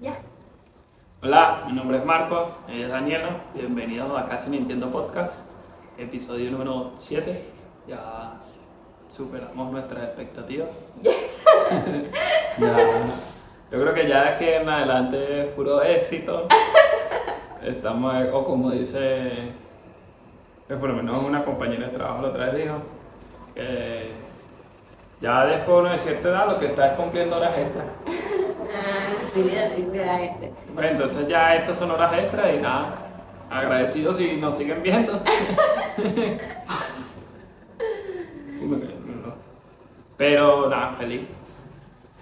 Ya. Hola, mi nombre es Marco, ella es Daniela, bienvenidos a Casi Nintendo Podcast, episodio número 7, ya superamos nuestras expectativas. Ya, yo creo que ya que en adelante es puro éxito, estamos, o como dice, pues por lo menos una compañera de trabajo la otra vez dijo, que ya después uno de cierta edad lo que está es cumpliendo horas extras. Ah, sí, así la gente. Bueno, entonces ya estas son horas extras y nada, agradecidos si nos siguen viendo. Pero nada, feliz.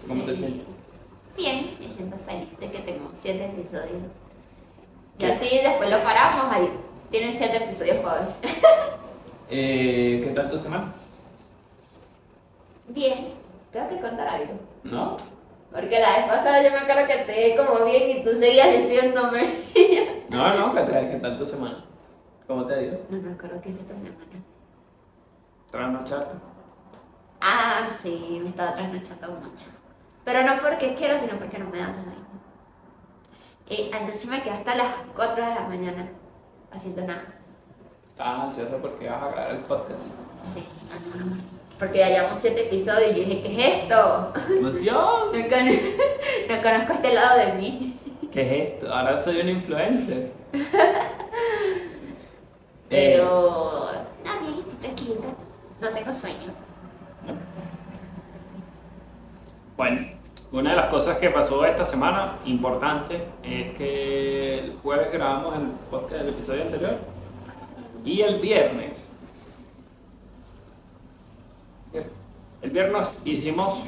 ¿Cómo te Sí. sientes? Bien, me siento feliz de que tengo 7 episodios. Y así después lo paramos, ahí tienen 7 episodios para ver. Eh, ¿Qué tal tu semana? Bien, tengo que contar algo. ¿No? Porque la vez pasada yo me acuerdo que te como bien y tú seguías diciéndome. No, no, ¿qué tal, qué tal tu semana? ¿Cómo te ha ido? No me acuerdo qué hice esta semana. Trasnocharte. Ah, sí, me estaba trasnochando mucho. Pero no porque quiero, sino porque no me da sueño. Y anoche me quedé hasta las 4 de la mañana haciendo nada. Estabas ansioso porque vas a grabar el podcast. Sí. Porque ya llevamos 7 episodios y yo dije, ¿qué es esto? ¡Emoción! No, con- no conozco este lado de mí. ¿Qué es esto? Ahora soy un influencer. Eh, Pero. Ah, bien, estoy tranquilita. No tengo sueño. Bueno, una de las cosas que pasó esta semana, importante, es que el jueves grabamos el podcast del episodio anterior y el viernes. El viernes hicimos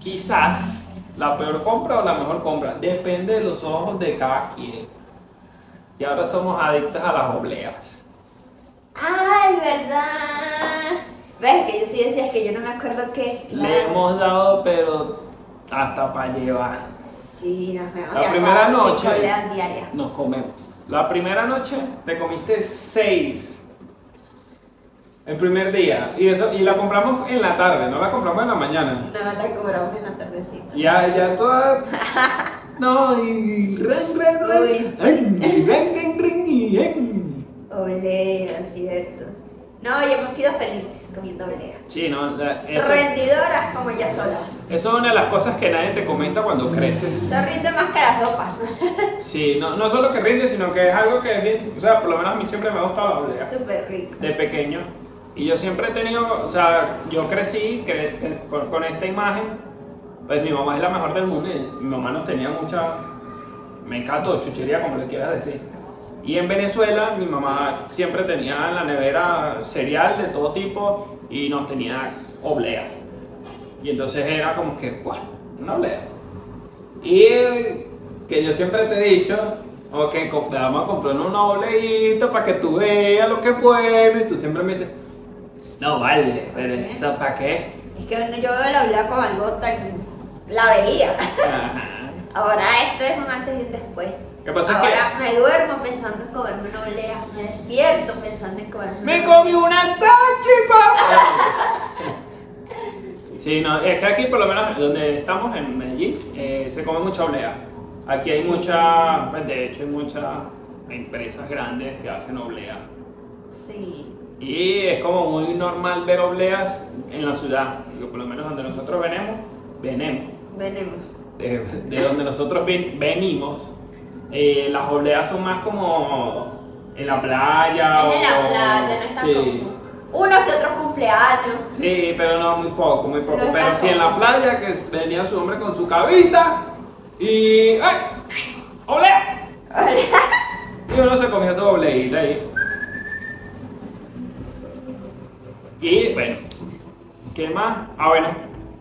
quizás la peor compra o la mejor compra, depende de los ojos de cada quien. Y ahora somos adictos a las obleas. ¡Ay, verdad! ¿Ves? Que yo sí decía que yo no me acuerdo qué. Le hemos dado, pero hasta para llevar. Sí, nos vemos. La primera noche. diarias. nos comemos. La primera noche te comiste seis. El primer día. Y eso, y la compramos en la tarde, no la compramos en la mañana. Nada la cobramos en la tardecita. Ya, ya toda. No, y ren, ren, ren. Uy, sí. Ay, ren, ren, ren, y ren. Olea, cierto. No, y hemos sido felices comiendo olea. Sí, no, la- eso, Rendidoras como ya sola. eso es una de las cosas que nadie te comenta cuando creces. Eso rinde más que la sopa. Sí, no, no solo que rinde, sino que es algo que es bien. O sea, por lo menos a mí siempre me ha gustado la oblea. Súper rico. de pequeño. Y yo siempre he tenido, o sea, yo crecí cre- cre- con, esta imagen. Pues mi mamá es la mejor del mundo y mi mamá nos tenía mucha, me encantó, chuchería, como le quieras decir. Y en Venezuela mi mamá siempre tenía en la nevera cereal de todo tipo y nos tenía obleas. Y entonces era como que, ¿cuál? Una oblea. Y que yo siempre te he dicho, ok, vamos a comprar una obleita para que tú veas lo que es bueno. Y tú siempre me dices, no vale, pero qué? eso para qué. Es que bueno, yo veo la olea como algo tan. La veía. Ajá. Ahora esto es un antes y un después. ¿Qué pasa Ahora me duermo pensando en comerme una olea. Me despierto pensando en comerme ¡Me comí una tachipa! Sí, no, es que aquí por lo menos donde estamos en Medellín eh, se come mucha oblea. Aquí hay Sí. mucha, pues, de hecho hay muchas empresas grandes que hacen oblea. Sí. Y es como muy normal ver obleas en la ciudad, digo, por lo menos donde nosotros venimos, venimos, Venemos. de, de donde nosotros ven- venimos, eh, las obleas son más como en la playa. Es en la o- playa, no está sí. como. Uno que otro cumpleaños. Sí, pero no, muy poco, muy poco. No pero sí en la playa que venía su hombre con su cabita y. ¡Ay! ¡Oblea! Y uno se comía su obleita ahí. Y bueno, ¿qué más? Ah, bueno,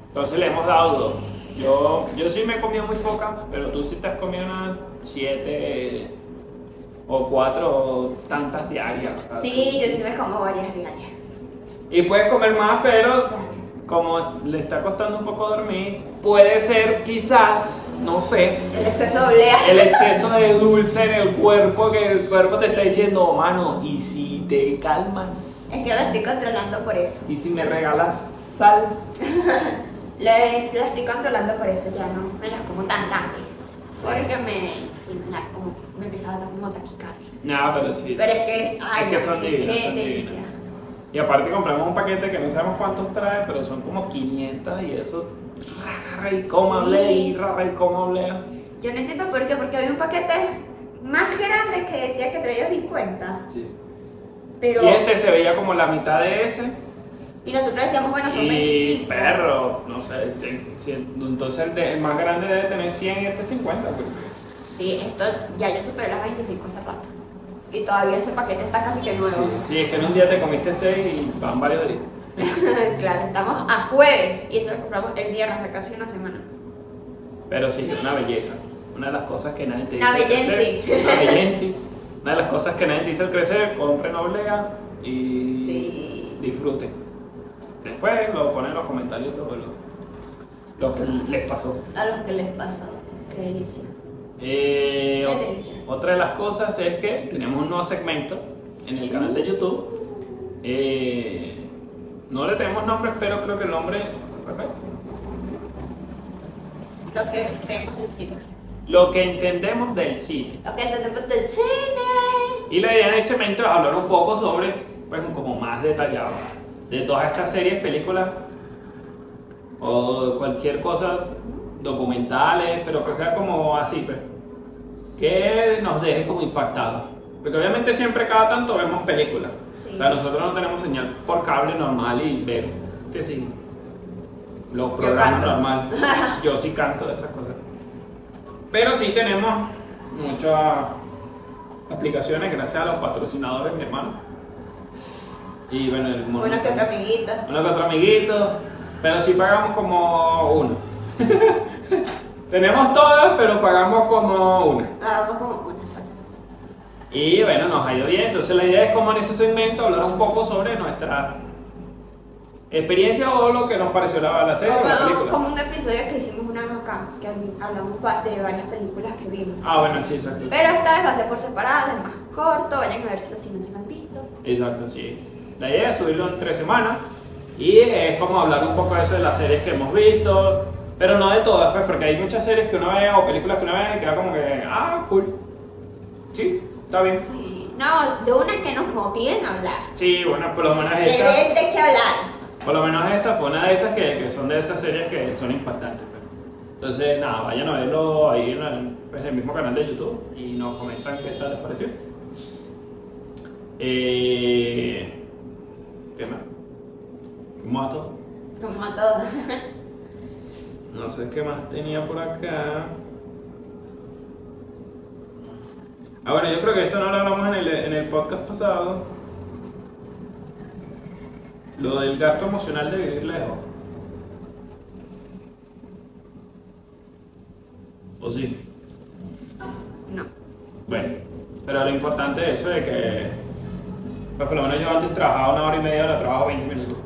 entonces le hemos dado dos. Yo, yo sí me he comido muy pocas, pero tú sí te has comido unas siete o cuatro o tantas diarias. Sí, yo sí me como varias diarias. Y puedes comer más, pero como le está costando un poco dormir, puede ser quizás, no sé, El exceso de el exceso de dulce en el cuerpo que el cuerpo te está diciendo, "Oh, mano, ¿y si te calmas? Es que la estoy controlando por eso. Y si me regalas sal, La, estoy controlando por eso, ya no me las como tan tarde. Porque me, sí, me, la como, me empieza a dar como taquicardia. nada, pero sí. Pero es que, ay, Es que no, son qué divinas, son delicia. divinas. Y aparte compramos un paquete que no sabemos cuántos trae, pero son como 500 y eso. Rara y cómo Sí. rara y cómo hablé. Yo no entiendo por qué, porque había un paquete más grande que decía que traía 50. Sí. Pero, Y este se veía como la mitad de ese. y nosotros decíamos, bueno, son Y 25. perro, no sé, este, entonces el, de- el más grande debe tener 100 y este 50. Pues. Sí, esto ya yo superé las 25 hace rato. Y todavía ese paquete está casi que nuevo. Sí, sí, es que en un día te comiste 6 y van varios días. claro, estamos a jueves y eso lo compramos el viernes hace casi una semana. Pero sí, una belleza. Una de las cosas que nadie te dice. Una crecer. Una bellenci. Una de las cosas que nadie te dice al crecer, compren oblea y Sí. disfruten. Después lo ponen en los comentarios lo, lo, lo que les pasó. A los que les pasó. Qué delicia. Eh, Qué delicia. otra de las cosas es que tenemos un nuevo segmento en el canal de YouTube. Eh, no le tenemos nombres, pero creo que el nombre. Lo que creemos del cine. Lo que entendemos del cine. Lo que entendemos del cine. Y la idea de ese segmento es hablar un poco sobre, pues, como más detallado, de todas estas series, películas o cualquier cosa, documentales, pero que sea como así, pues, que nos deje como impactados. Porque obviamente siempre cada tanto vemos películas. Sí. O sea, nosotros no tenemos señal por cable normal y ver que sí. Los programas canto. normal. Yo sí canto de esas cosas. Pero sí tenemos muchas aplicaciones gracias a los patrocinadores, mi hermano. Y bueno, el mono Uno que otro amiguito. Uno que otro amiguito. Pero sí pagamos como uno. tenemos todas, pero pagamos como una. Vamos como una sola. Y bueno, nos ha ido bien. Entonces la idea es como en ese segmento hablar un poco sobre nuestra experiencia o lo que nos pareció la, la serie o la Como, película. como un episodio que hicimos una vez acá, que hablamos de varias películas que vimos. Ah, bueno, sí, exacto. Pero esta vez va a ser por separado, es más corto, vayan a ver si si no se lo han visto. Exacto, sí. La idea es subirlo en tres semanas y es como hablar un poco de eso de las series que hemos visto, pero no de todas, pues, porque hay muchas series que uno ve o películas que uno ve y queda como que, ah, cool. Sí, está bien. Sí. No, de unas que nos motiven a hablar. Sí, bueno, por lo menos De, esta, de, de qué hablar. Por lo menos esta fue una de esas que, que son de esas series que son impactantes. pues. Entonces, nada, vayan a verlo ahí en el, pues, en el mismo canal de YouTube y nos comentan qué tal les pareció. Eh, ¿Qué más? ¿Cómo va todo? Como a todos. No sé qué más tenía por acá. Ah, bueno, yo creo que esto no lo hablamos en el, en el podcast pasado. Lo del gasto emocional de vivir lejos. ¿O sí? No. Bueno, pero lo importante de eso es que, pues por lo menos yo antes trabajaba una hora y media, ahora trabajo 20 minutos.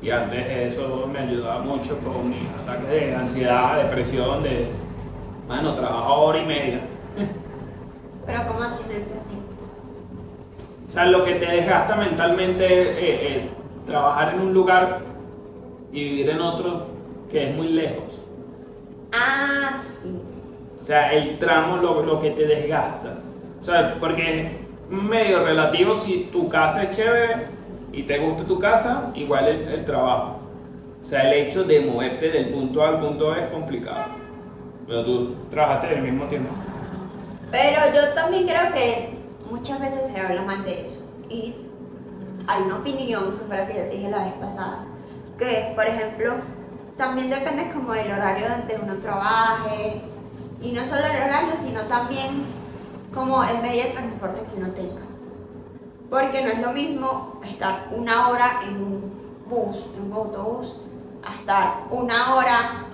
Y antes eso me ayudaba mucho con mis ataques de ansiedad, depresión, de, bueno, trabajo hora y media. Pero como así no entendí. O sea, lo que te desgasta mentalmente eh, eh, trabajar en un lugar y vivir en otro que es muy lejos. Ah, sí. O sea, el tramo lo, lo que te desgasta. O sea, porque es medio relativo si tu casa es chévere y te gusta tu casa, igual el, el trabajo. O sea, el hecho de moverte del punto A al punto B es complicado. Pero tú trabajaste al mismo tiempo. Pero yo también creo que muchas veces se habla mal de eso. Y hay una opinión, que fue la que yo dije la vez pasada, que por ejemplo, también depende como del horario donde uno trabaje. Y no solo el horario, sino también como el medio de transporte que uno tenga. Porque no es lo mismo estar una hora en un bus, en un autobús, a estar una hora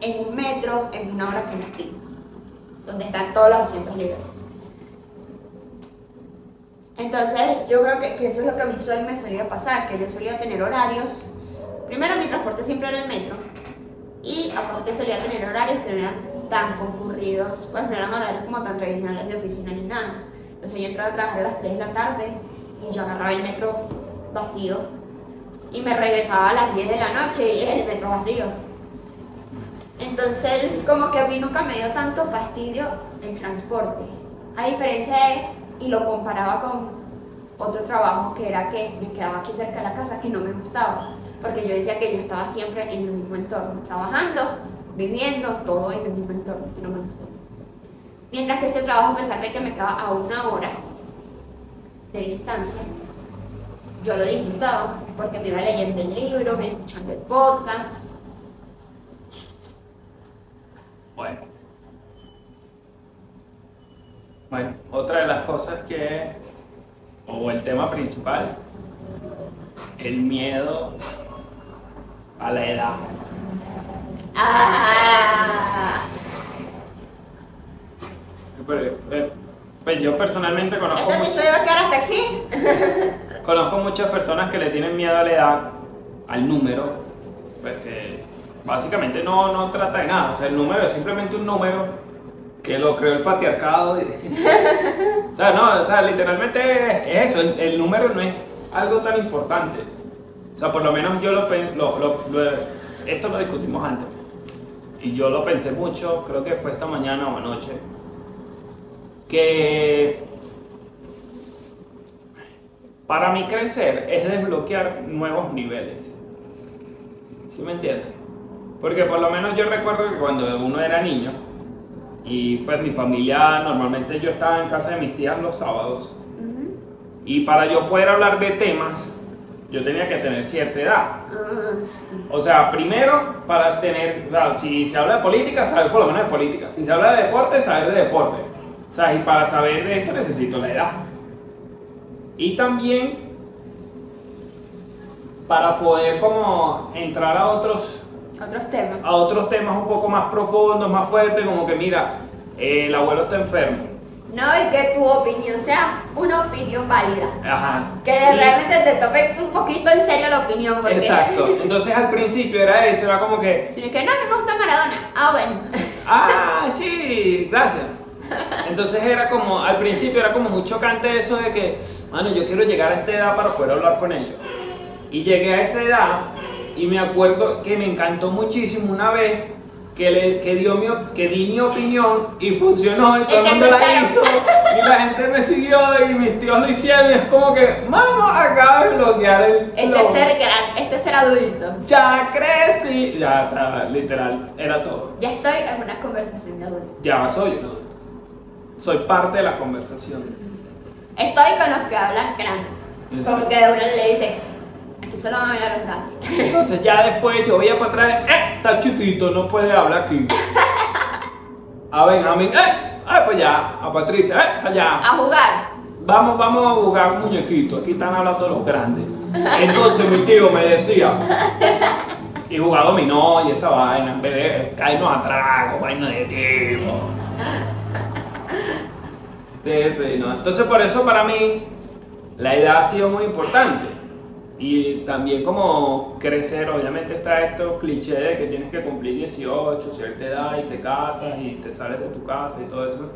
en un metro, en una hora no tiene donde están todos los asientos libres. Entonces, yo creo que, que eso es lo que a mí me solía pasar, que yo solía tener horarios. Primero, mi transporte siempre era el metro. Y aparte solía tener horarios que no eran tan concurridos, pues no eran horarios como tan tradicionales de oficina ni nada. Entonces yo entraba a trabajar a las 3 de la tarde y yo agarraba el metro vacío y me regresaba a las 10 de la noche y el metro vacío. Entonces, como que a mí nunca me dio tanto fastidio el transporte. A diferencia de, y lo comparaba con otro trabajo que era que me quedaba aquí cerca de la casa, que no me gustaba, porque yo decía que yo estaba siempre en el mismo entorno, trabajando, viviendo, todo en el mismo entorno, y no me gustó. Mientras que ese trabajo, a pesar de que me quedaba a una hora de distancia, yo lo disfrutaba, porque me iba leyendo el libro, me iba escuchando el podcast, Bueno. Bueno, otra de las cosas que, o el tema principal, el miedo a la edad. ¡Ah! Pero, eh, Pues yo personalmente conozco, mu- episodio va a quedar hasta aquí. conozco muchas personas que le tienen miedo a la edad, al número, pues que básicamente no, no trata de nada. O sea, el número es simplemente un número que lo creó el patriarcado. o sea, no, o sea, literalmente es eso, el, el número no es algo tan importante. O sea, por lo menos yo lo, lo- lo- esto lo discutimos antes. Y yo lo pensé mucho, creo que fue esta mañana o anoche, que para mí crecer es desbloquear nuevos niveles. ¿Sí me entiendes? Porque por lo menos yo recuerdo que cuando uno era niño, y pues mi familia, normalmente yo estaba en casa de mis tías los sábados, y para yo poder hablar de temas, yo tenía que tener cierta edad. Ah, sí. O sea, primero, para tener, o sea, si se habla de política, saber por lo menos de política. Si se habla de deporte, saber de deporte. O sea, y para saber de esto necesito la edad. Y también para poder como entrar a otros, Otros temas. a otros temas un poco más profundos, más fuertes, como que mira, eh, el abuelo está enfermo. No, y que tu opinión sea una opinión válida. Ajá. Que realmente te tome un poquito en serio la opinión. Porque... Exacto. Entonces al principio era eso, era como que, Sino que no, me gusta Maradona. Ah, bueno. Ah, sí, gracias. Entonces era como, al principio era como muy chocante eso de que, mano, yo quiero llegar a esta edad para poder hablar con ellos. Y llegué a esa edad y me acuerdo que me encantó muchísimo una vez que, le, que, dio mi, que di mi opinión y funcionó y todo el mundo la hizo y la gente me siguió y mis tíos lo hicieron y es como que, mano, acabo de bloquear el... Este flow. ser, gran- este ser adulto. Ya crecí. Ya, o sea, literal, era todo. Ya estoy en una conversación de adulto. Ya soy un adulto. Soy parte de la conversación. Estoy con los que hablan grande. Exacto. Como que uno le dice, aquí solo van a hablar los grandes. Entonces ya después yo veía para atrás, ¡eh! Está chiquito, no puede hablar aquí. A Benjamín, ¡eh! ¡Ay, para allá! A Patricia, ¡eh! Para allá. A jugar. Vamos, vamos a jugar un muñequito. Aquí están hablando los grandes. Entonces mi tío me decía, y jugaba dominó y esa vaina, bebé, caernos a trago, vaina de. De ese, ¿no? Entonces por eso para mí la edad ha sido muy importante. Y también como crecer, obviamente está esto cliché de que tienes que cumplir 18, cierta edad y te casas y te sales de tu casa y todo eso.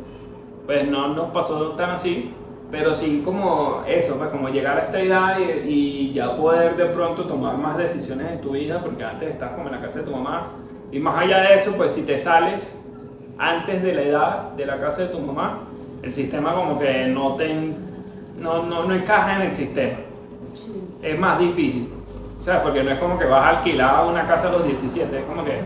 Pues no nos pasó tan así, pero sí como eso, pues como llegar a esta edad y, y ya poder de pronto tomar más decisiones en tu vida, porque antes estás como en la casa de tu mamá. Y más allá de eso, pues si te sales antes de la edad de la casa de tu mamá, el sistema como que no te no, no, no encaja en el sistema. Es más difícil. O sea, porque no es como que vas a alquilar una casa a los 17, es como que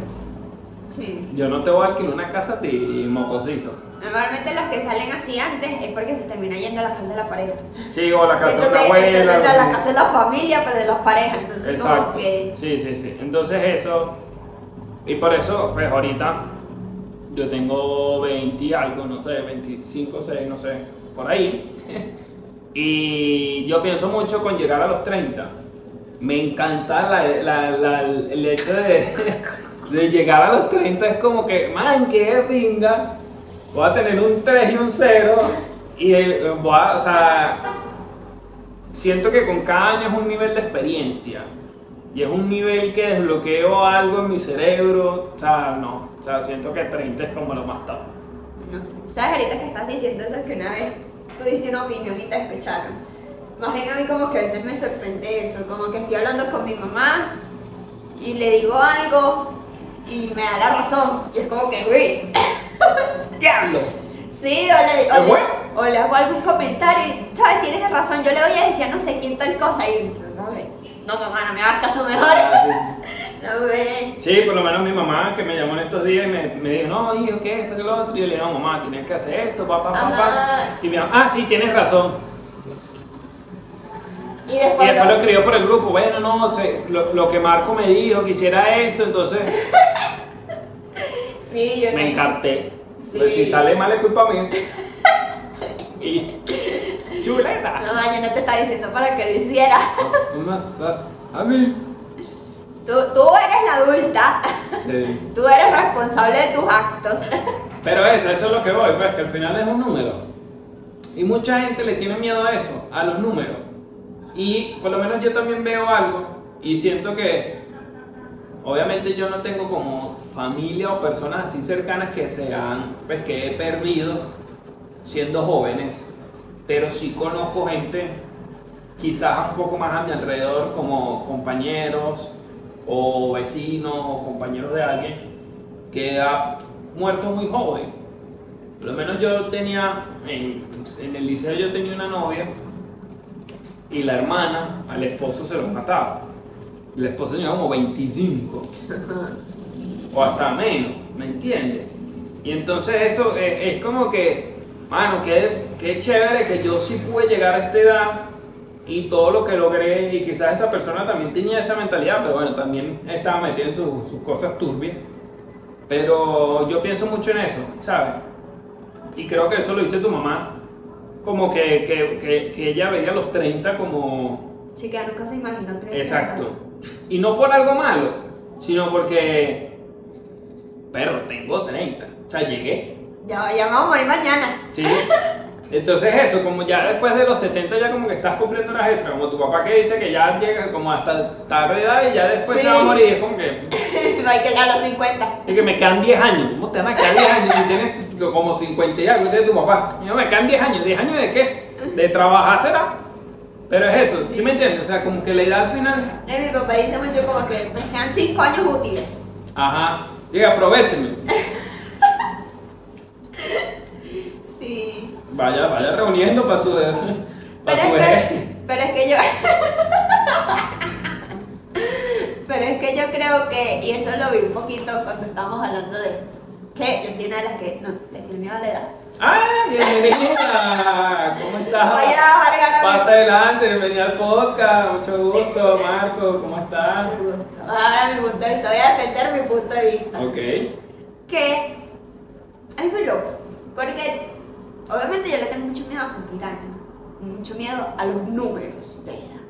Sí. yo no te voy a alquilar una casa a ti, mocosito. Normalmente los que salen así antes es porque se termina yendo a la casa de la pareja. Sí, o la casa de entonces, la abuela. entonces a la casa de la familia, pero de las parejas. Entonces Exacto. como que... Sí, sí, sí. Entonces eso, y por eso, pues ahorita yo tengo 20 y algo, no sé, 25, 6, no sé, por ahí. y yo pienso mucho con llegar a los 30. Me encanta la- la- el hecho de, de llegar a los 30, es como que, man, qué pinga. Voy a tener un 3 y un 0. Y voy a, o sea, siento que con cada año es un nivel de experiencia. Y es un nivel que desbloqueo algo en mi cerebro. O sea, no. O sea, siento que 30 es como lo más top. No sé. ¿Sabes ahorita que estás diciendo eso? Que una vez tú diste una opinión y te escucharon. más bien a mí como que a veces me sorprende eso, como que estoy hablando con mi mamá y le digo algo y me da la razón. Y es como que, güey. ¡Diablo! Sí, o le, ¿Es o, le, o le hago algún comentario y, ¿sabes? Tienes razón, yo le voy a decir no sé quién tal cosa y, no, güey, no, mamá, no me hagas caso mejor. No. Sí, por lo menos mi mamá que me llamó en estos días y me, me dijo, no, hijo, ¿qué? Esto, que lo otro. Y yo le dije, no, mamá, tienes que hacer esto, papá, papá. Ajá. Y me dijo, ah, sí, tienes razón. Y Y después, lo lo- escribió por el grupo, bueno, no, sé, lo, lo que Marco me dijo, que hiciera esto, entonces sí, yo me le- encarté. Sí. Pues si sale mal es culpa mía. Y chuleta. No, yo no te estaba diciendo para que lo hiciera. A mí. Tú, tú eres la adulta, Sí. tú eres responsable de tus actos. Pero eso, eso es lo que voy, pues que al final es un número. Y mucha gente le tiene miedo a eso, a los números. Y por lo menos yo también veo algo y siento que, obviamente yo no tengo como familia o personas así cercanas que sean, pues que he perdido siendo jóvenes, pero sí conozco gente quizás un poco más a mi alrededor como compañeros o vecinos o compañeros de alguien que ha muerto muy joven. Por lo menos yo tenía, en, en el liceo yo tenía una novia y la hermana al esposo se lo mataba. El esposo tenía como 25 o hasta menos, ¿me entiendes? Y entonces eso es, es como que, mano, qué, qué chévere que yo sí pude llegar a esta edad y todo lo que logré y quizás esa persona también tenía esa mentalidad, pero bueno, también estaba metida en sus- sus cosas turbias. Pero yo pienso mucho en eso, ¿sabes? Y creo que eso lo dice tu mamá, como que, que, que, que ella veía los 30 como... Chica, nunca se imaginó creer. Exacto. Y no por algo malo, sino porque... Pero tengo 30, o sea, llegué. Ya, ya vamos a morir mañana. Sí. Entonces eso, como ya después de los 70 ya como que estás cumpliendo las extras, como tu papá que dice que ya llega como hasta tarde edad y ya después Sí. se va a morir, es como que... Hay que llegar a los 50. Es que me quedan 10 años. ¿Cómo te van a quedar 10 años si tienes como 50 y algo? Tiene tu papá. Y yo, me quedan 10 años. ¿10 años de qué? De trabajar será. Pero es eso, ¿sí, Sí. me entiendes? O sea, como que la edad al final. Eh, mi papá dice mucho como que me quedan 5 años útiles. Ajá. Diga, aprovecheme. Sí. Vaya, vaya reuniendo para su. Para Pero su es, que, pero es que yo. pero es que yo creo que, y eso lo vi un poquito cuando estábamos hablando de esto, que yo soy una de las que no le tiene miedo a la edad. ¡Ah! ¡Bienvenida! ¿Cómo estás? Vaya a largar Pasa adelante, bienvenida al podcast. Mucho gusto, Marco. ¿Cómo estás? Ahora mi punto de vista, voy a defender mi punto de vista. Ok. Que es muy loco, porque obviamente yo le tengo mucho miedo a cumplir años, mucho miedo a los números de la edad,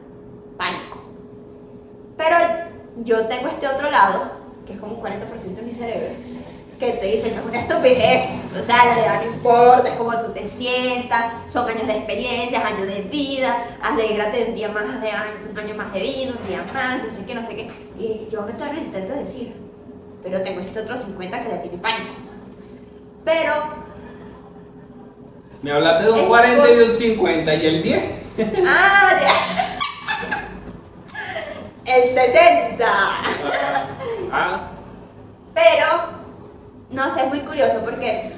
pánico. Pero yo tengo este otro lado, que es como un 40% de mi cerebro, que te dice, eso es una estupidez, o sea, la edad no importa, es como tú te sientas, son años de experiencias, años de vida, alégrate un día más de año, un año más de vida, un día más, no sé qué, no sé qué. Y yo me lo intento decir, pero tengo este otro 50 que le tiene pánico. Pero, Me hablaste de un Es 40 y de un 50 y el 10. ¡ah! ya. El 60. Ah, Pero, no sé, es muy curioso porque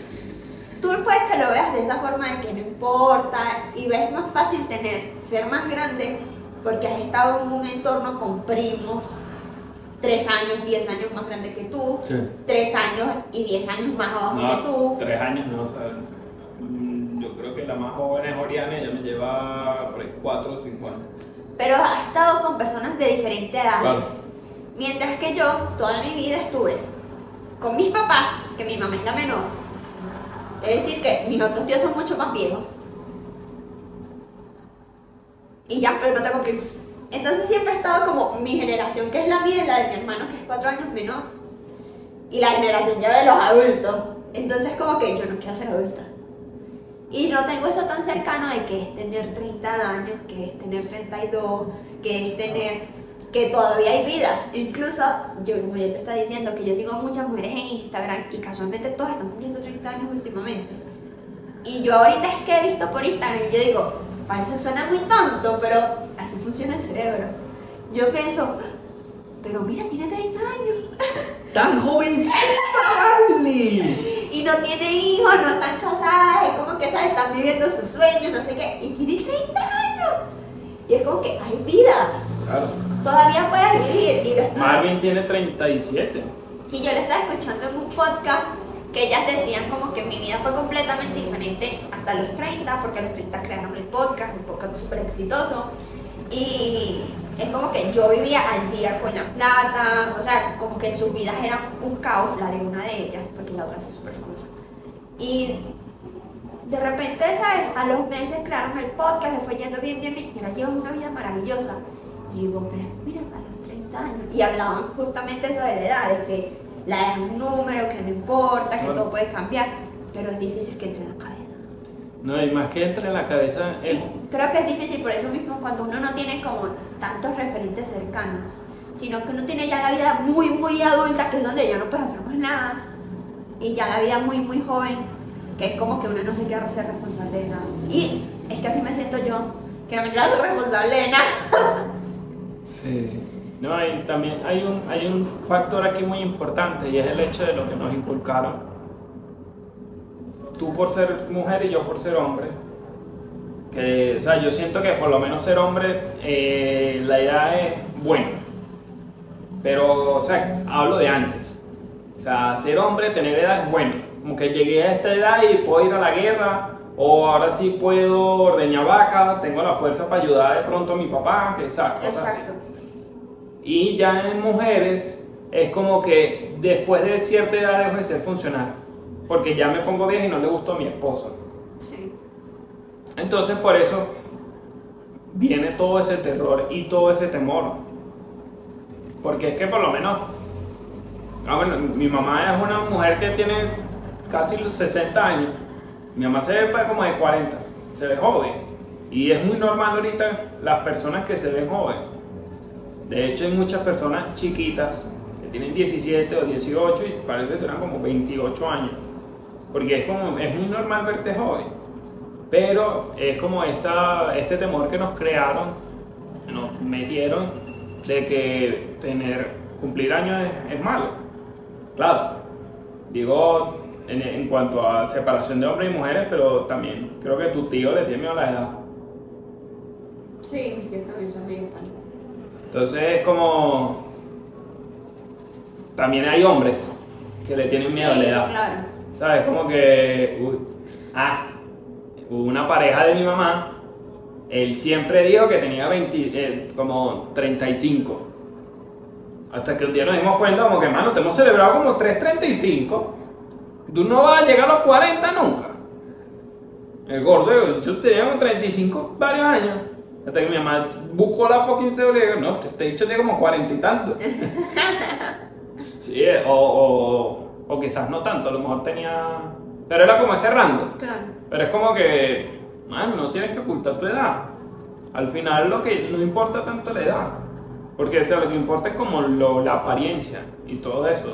tú puedes que lo veas de esa forma de que no importa y ves más fácil tener, ser más grande porque has estado en un entorno con primos 3 años, 10 años más grande que tú, Sí. 3 años y 10 años más abajo que tú. tres años no. La más joven es Oriana, ella me lleva por ahí 4 o 5 años. Pero has estado con personas de diferentes edades. Claro. Mientras que yo toda mi vida estuve con mis papás, que mi mamá es la menor. Es decir, que mis otros tíos son mucho más viejos. Y ya, pero no tengo primos. Entonces siempre he estado como mi generación, que es la mía y la de mi hermano, que es cuatro años menor. Y la generación ya de los adultos. Entonces como que yo no quiero ser adulta. Y no tengo eso tan cercano de que es tener 30 años, que es tener 32, que es tener que todavía hay vida. Incluso, yo como ya te estaba diciendo, que yo sigo a muchas mujeres en Instagram y casualmente todas están cumpliendo 30 años últimamente. Y yo ahorita es que he visto por Instagram y yo digo, parece, suena muy tonto, pero así funciona el cerebro. Yo pienso, pero mira, tiene 30 años. ¡Tan jovencita, vale! Y no tiene hijos, no están casadas, es como que, ¿sabes? Están viviendo sus sueños, no sé qué. Y tiene 30 años. Y es como que hay vida. Claro. Todavía puedes vivir. Y, lo Marvin tiene 37. y yo lo estaba escuchando en un podcast que ellas decían como que mi vida fue completamente diferente hasta los 30, porque a los 30 crearon el podcast, un podcast súper exitoso. Y es como que yo vivía al día con la plata, o sea, como que sus vidas eran un caos, la de una de ellas, porque la otra es súper famosa. Y de repente, ¿sabes? A los meses crearon el podcast, le fue yendo bien, bien, bien, y ahora llevan una vida maravillosa. Y digo, pero mira, a los 30 años. Y hablaban justamente eso de la edad, de que la edad es un número, que no importa, que todo puede cambiar, pero es difícil que entre en la cabeza. No, y más que entre en la cabeza es... Creo que es difícil por eso mismo cuando uno no tiene como tantos referentes cercanos, sino que uno tiene ya la vida muy, muy adulta, que es donde ya no puedes hacer más nada, y ya la vida muy, muy joven, que es como que uno no se quiere hacer responsable de nada. Y es que así me siento yo, que no me quiero hacer responsable de nada. Sí. No, y también hay un, hay un factor aquí muy importante y es el hecho de lo que nos inculcaron. Tú por ser mujer y yo por ser hombre. Que, o sea, yo siento que por lo menos ser hombre, eh, la edad es buena. Pero, o sea, hablo de antes. O sea, ser hombre, tener edad es bueno. Como que llegué a esta edad y puedo ir a la guerra, o ahora sí puedo ordeñar vaca, tengo la fuerza para ayudar de pronto a mi papá, que esa cosas así. Exacto. Y ya en mujeres es como que después de cierta edad dejo de ser funcional. Porque ya me pongo vieja y no le gusto a mi esposo. Sí. Entonces por eso viene todo ese terror y todo ese temor. Porque es que por lo menos, ah, bueno, mi mamá es una mujer que tiene casi los 60 años. Mi mamá se ve pues, como de 40, se ve joven. Y es muy normal ahorita las personas que se ven jóvenes. De hecho hay muchas personas chiquitas que tienen 17 o 18 y parece que duran como 28 años. Porque es como, es muy normal verte joven. Pero es como esta, este temor que nos crearon, nos metieron de que tener, cumplir años es, es malo. Claro, digo en, en cuanto a separación de hombres y mujeres, pero también creo que tu tío le tiene miedo a la edad. Sí, mis tíos también son medio pánico. Entonces es como... También hay hombres que le tienen miedo a la edad. claro. ¿Sabes? Como que. uy, ah, una pareja de mi mamá. Él siempre dijo que tenía 20, eh, como 35. Hasta que un día nos dimos cuenta, como que, mano, te hemos celebrado como 3.35. Tú no vas a llegar a los 40 nunca. El gordo, yo tenía como 35 varios años. Hasta que mi mamá buscó la fucking cédula y no, este dicho tiene como 40 y tanto. Sí, o, o quizás no tanto, a lo mejor tenía... Pero era como ese rango. Claro. Pero es como que, man, no tienes que ocultar tu edad. Al final lo que no importa tanto la edad. Porque o sea, lo que importa es como lo- la apariencia y todo eso.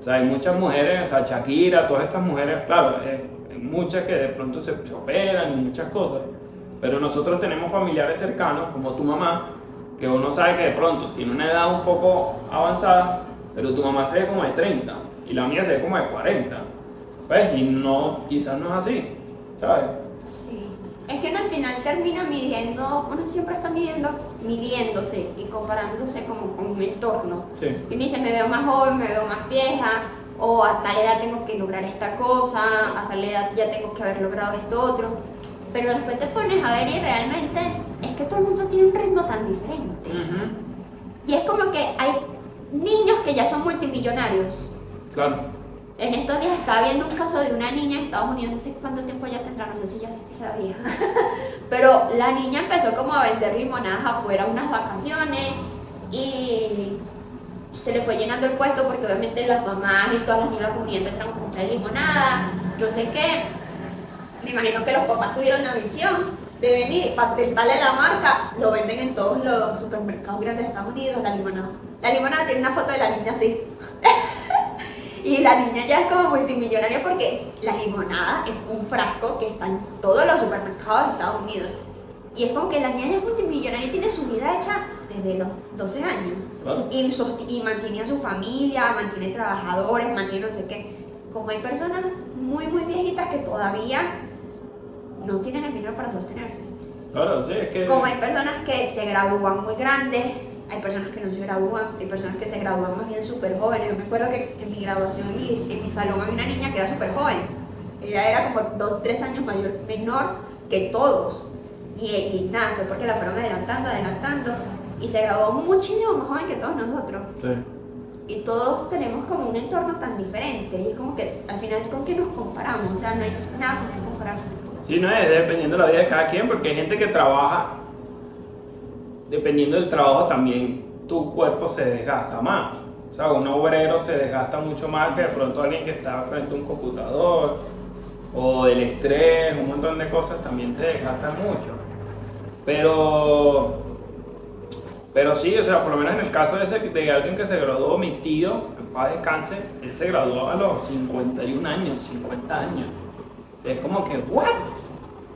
O sea, hay muchas mujeres, o sea, Shakira, todas estas mujeres, claro, eh, hay muchas que de pronto se, se operan y muchas cosas. Pero nosotros tenemos familiares cercanos, como tu mamá, que uno sabe que de pronto tiene una edad un poco avanzada, pero tu mamá se ve como de 30 y la mía se ve como de 40. ¿Ves? Y no, quizás no es así, ¿sabes? Sí. Es que al final termina midiendo, uno siempre está midiendo, midiéndose y comparándose como con un entorno. Sí. Y uno dice, me veo más joven, me veo más vieja, o a tal edad tengo que lograr esta cosa, a tal edad ya tengo que haber logrado esto otro. Pero después te pones a ver y realmente es que todo el mundo tiene un ritmo tan diferente. Ujú, Y es como que hay niños que ya son multimillonarios. Claro. En estos días estaba viendo un caso de una niña en Estados Unidos, no sé cuánto tiempo ya tendrá, no sé si ya se sabía. Pero la niña empezó como a vender limonadas afuera unas vacaciones y se le fue llenando el puesto porque obviamente las mamás y todas las niñas de la comunidad empezaron a comprar limonada, no sé qué. Me imagino que los papás tuvieron la visión de venir, patentarle la marca, lo venden en todos los supermercados grandes de Estados Unidos, la limonada. La limonada tiene una foto de la niña así. Y la niña ya es como multimillonaria porque la limonada es un frasco que está en todos los supermercados de Estados Unidos. Y es como que la niña es multimillonaria y tiene su vida hecha desde los 12 años. Claro. Y, y mantiene a su familia, mantiene trabajadores, mantiene no sé qué. Como hay personas muy, muy viejitas que todavía no tienen el dinero para sostenerse. Claro, sí, es que. Como hay personas que se gradúan muy grandes, hay personas que no se gradúan, hay personas que se gradúan más bien súper jóvenes. Yo me acuerdo que en mi graduación, en mi, en mi salón había una niña que era súper joven. Ella era como dos, tres años mayor, menor que todos. Y, y nada, fue porque la fueron adelantando, adelantando. Y se graduó muchísimo más joven que todos nosotros. Sí. Y todos tenemos como un entorno tan diferente. Y es como que al final, ¿con qué nos comparamos? O sea, no hay nada con qué compararse. Sí, no es dependiendo de la vida de cada quien, porque hay gente que trabaja, dependiendo del trabajo también tu cuerpo se desgasta más. O sea, un obrero se desgasta mucho más que de pronto alguien que está frente a un computador, o el estrés, un montón de cosas también te desgastan mucho. Pero, pero sí, o sea, por lo menos en el caso de, ese, de alguien que se graduó, mi tío, en paz descanse, él se graduó a los 51 años, 50 años. Es como que, ¿what?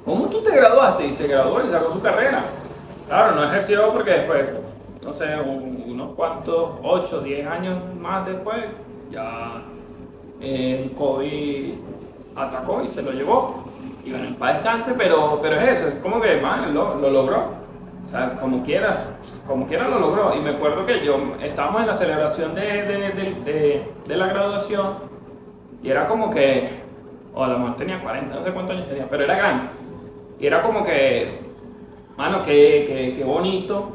¿Cómo tú te graduaste? Y se graduó y sacó su carrera. Claro, no ejerció porque después, no sé, un- unos cuantos, 8, 10 años más después, ya eh, el COVID atacó y se lo llevó. Y bueno, en paz descanse, pero, pero es eso, es como que, man, lo, lo logró. O sea, como quiera, como quiera lo logró. Y me acuerdo que yo, estábamos en la celebración de, de, de, de- la graduación y era como que, o a lo mejor tenía 40, no sé cuántos años tenía, pero era grande. Y era como que, mano, qué, qué, qué bonito